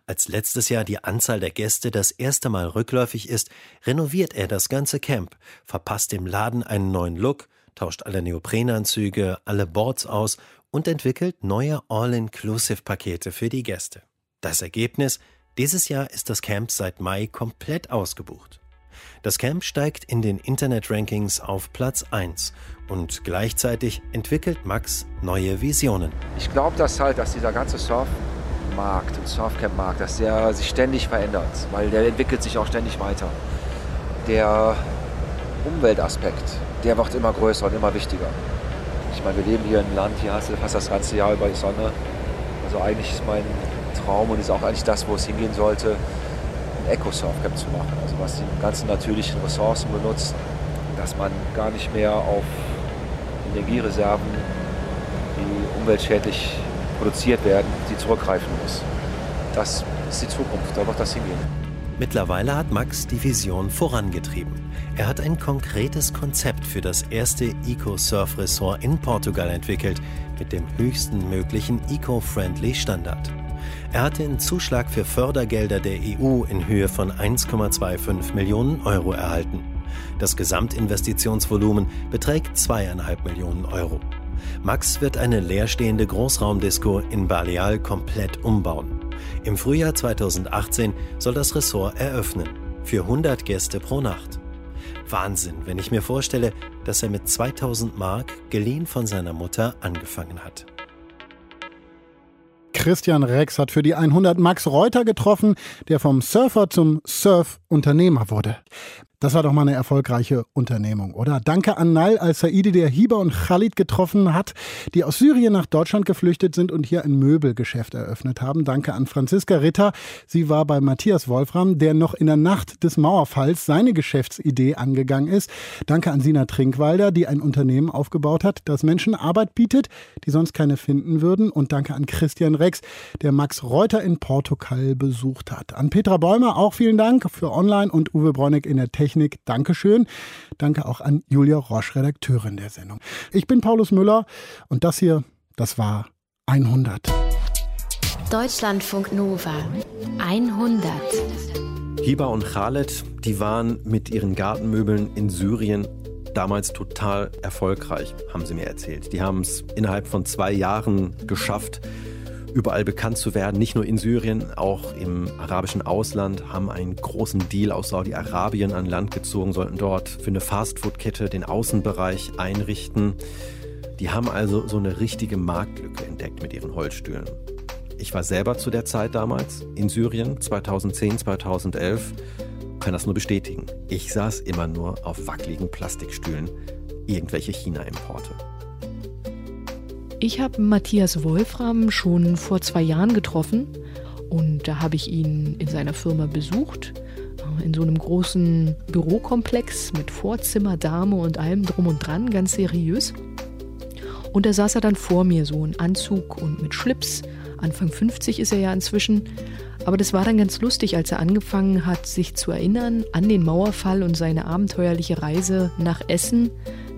Als letztes Jahr die Anzahl der Gäste das erste Mal rückläufig ist, renoviert er das ganze Camp, verpasst dem Laden einen neuen Look, tauscht alle Neoprenanzüge, alle Boards aus und entwickelt neue All-Inclusive-Pakete für die Gäste. Das Ergebnis? Dieses Jahr ist das Camp seit Mai komplett ausgebucht. Das Camp steigt in den Internet-Rankings auf Platz 1 und gleichzeitig entwickelt Max neue Visionen. Ich glaube, dass halt, dass dieser ganze Surfmarkt und Surfcamp-Markt, dass der sich ständig verändert, weil der entwickelt sich auch ständig weiter. Der Umweltaspekt, der wird immer größer und immer wichtiger. Ich meine, wir leben hier in einem Land, hier hast du fast das ganze Jahr über die Sonne. Also eigentlich ist mein Traum und ist auch eigentlich das, wo es hingehen sollte, ein Eco-Surfcamp zu machen. Also was die ganzen natürlichen Ressourcen benutzt, dass man gar nicht mehr auf Energiereserven, die umweltschädlich produziert werden, die zurückgreifen muss. Das ist die Zukunft, da wird das hingehen. Mittlerweile hat Max die Vision vorangetrieben. Er hat ein konkretes Konzept für das erste Eco-Surf-Ressort in Portugal entwickelt, mit dem höchsten möglichen Eco-Friendly Standard. Er hatte einen Zuschlag für Fördergelder der EU in Höhe von 1,25 Millionen Euro erhalten. Das Gesamtinvestitionsvolumen beträgt zweieinhalb Millionen Euro. Max wird eine leerstehende Großraumdisco in Baleal komplett umbauen. Im Frühjahr 2018 soll das Ressort eröffnen. Für 100 Gäste pro Nacht. Wahnsinn, wenn ich mir vorstelle, dass er mit 2000 Mark, geliehen von seiner Mutter, angefangen hat. Christian Rex hat für die 100 Max Reuter getroffen, der vom Surfer zum Surf-Unternehmer wurde. Das war doch mal eine erfolgreiche Unternehmung, oder? Danke an Nal al-Saidi, der Hiba und Khalid getroffen hat, die aus Syrien nach Deutschland geflüchtet sind und hier ein Möbelgeschäft eröffnet haben. Danke an Franziska Ritter. Sie war bei Matthias Wolfram, der noch in der Nacht des Mauerfalls seine Geschäftsidee angegangen ist. Danke an Sina Trinkwalder, die ein Unternehmen aufgebaut hat, das Menschen Arbeit bietet, die sonst keine finden würden. Und danke an Christian Rex, der Max Reuter in Portugal besucht hat. An Petra Bäumer auch vielen Dank für Online und Uwe Bräunig in der Technik. Technik. Dankeschön. Danke auch an Julia Roche, Redakteurin der Sendung. Ich bin Paulus Müller und das hier, das war 100. Deutschlandfunk Nova 100. Hiba und Khaled, die waren mit ihren Gartenmöbeln in Syrien damals total erfolgreich, haben sie mir erzählt. Die haben es innerhalb von zwei Jahren geschafft, überall bekannt zu werden, nicht nur in Syrien, auch im arabischen Ausland, haben einen großen Deal aus Saudi-Arabien an Land gezogen, sollten dort für eine Fastfood-Kette den Außenbereich einrichten. Die haben also so eine richtige Marktlücke entdeckt mit ihren Holzstühlen. Ich war selber zu der Zeit damals in Syrien, 2010, 2011, kann das nur bestätigen. Ich saß immer nur auf wackeligen Plastikstühlen, irgendwelche China-Importe. Ich habe Matthias Wolfram schon vor zwei Jahren getroffen und da habe ich ihn in seiner Firma besucht, in so einem großen Bürokomplex mit Vorzimmer, Dame und allem drum und dran, ganz seriös. Und da saß er dann vor mir, so in Anzug und mit Schlips. Anfang 50 ist er ja inzwischen. Aber das war dann ganz lustig, als er angefangen hat, sich zu erinnern an den Mauerfall und seine abenteuerliche Reise nach Essen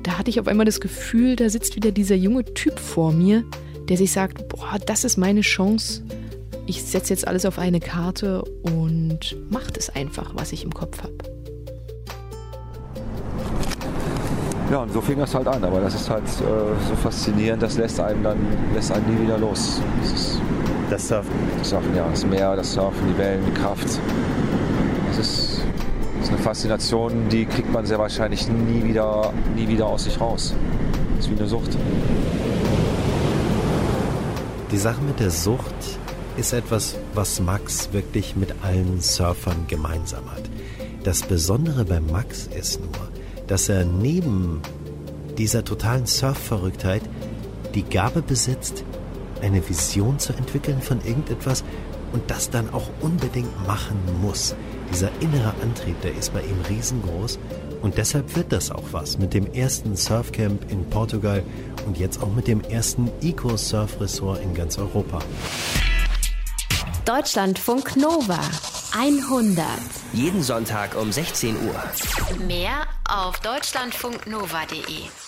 da hatte ich auf einmal das Gefühl, da sitzt wieder dieser junge Typ vor mir, der sich sagt, boah, das ist meine Chance. Ich setze jetzt alles auf eine Karte und macht es einfach, was ich im Kopf habe. Ja, und so fing das halt an, aber das ist halt äh, so faszinierend, das lässt einen dann lässt einen nie wieder los. Das, ist, das Surfen. Das Surfen, ja, das Meer, das Surfen, die Wellen, die Kraft. Faszination, die kriegt man sehr wahrscheinlich nie wieder, nie wieder aus sich raus. Das ist wie eine Sucht. Die Sache mit der Sucht ist etwas, was Max wirklich mit allen Surfern gemeinsam hat. Das Besondere bei Max ist nur, dass er neben dieser totalen Surfverrücktheit die Gabe besitzt, eine Vision zu entwickeln von irgendetwas und das dann auch unbedingt machen muss. Dieser innere Antrieb, der ist bei ihm riesengroß und deshalb wird das auch was mit dem ersten Surfcamp in Portugal und jetzt auch mit dem ersten Eco-Surf-Ressort in ganz Europa. Deutschlandfunk Nova 100. Jeden Sonntag um 16 Uhr. Mehr auf deutschlandfunknova.de.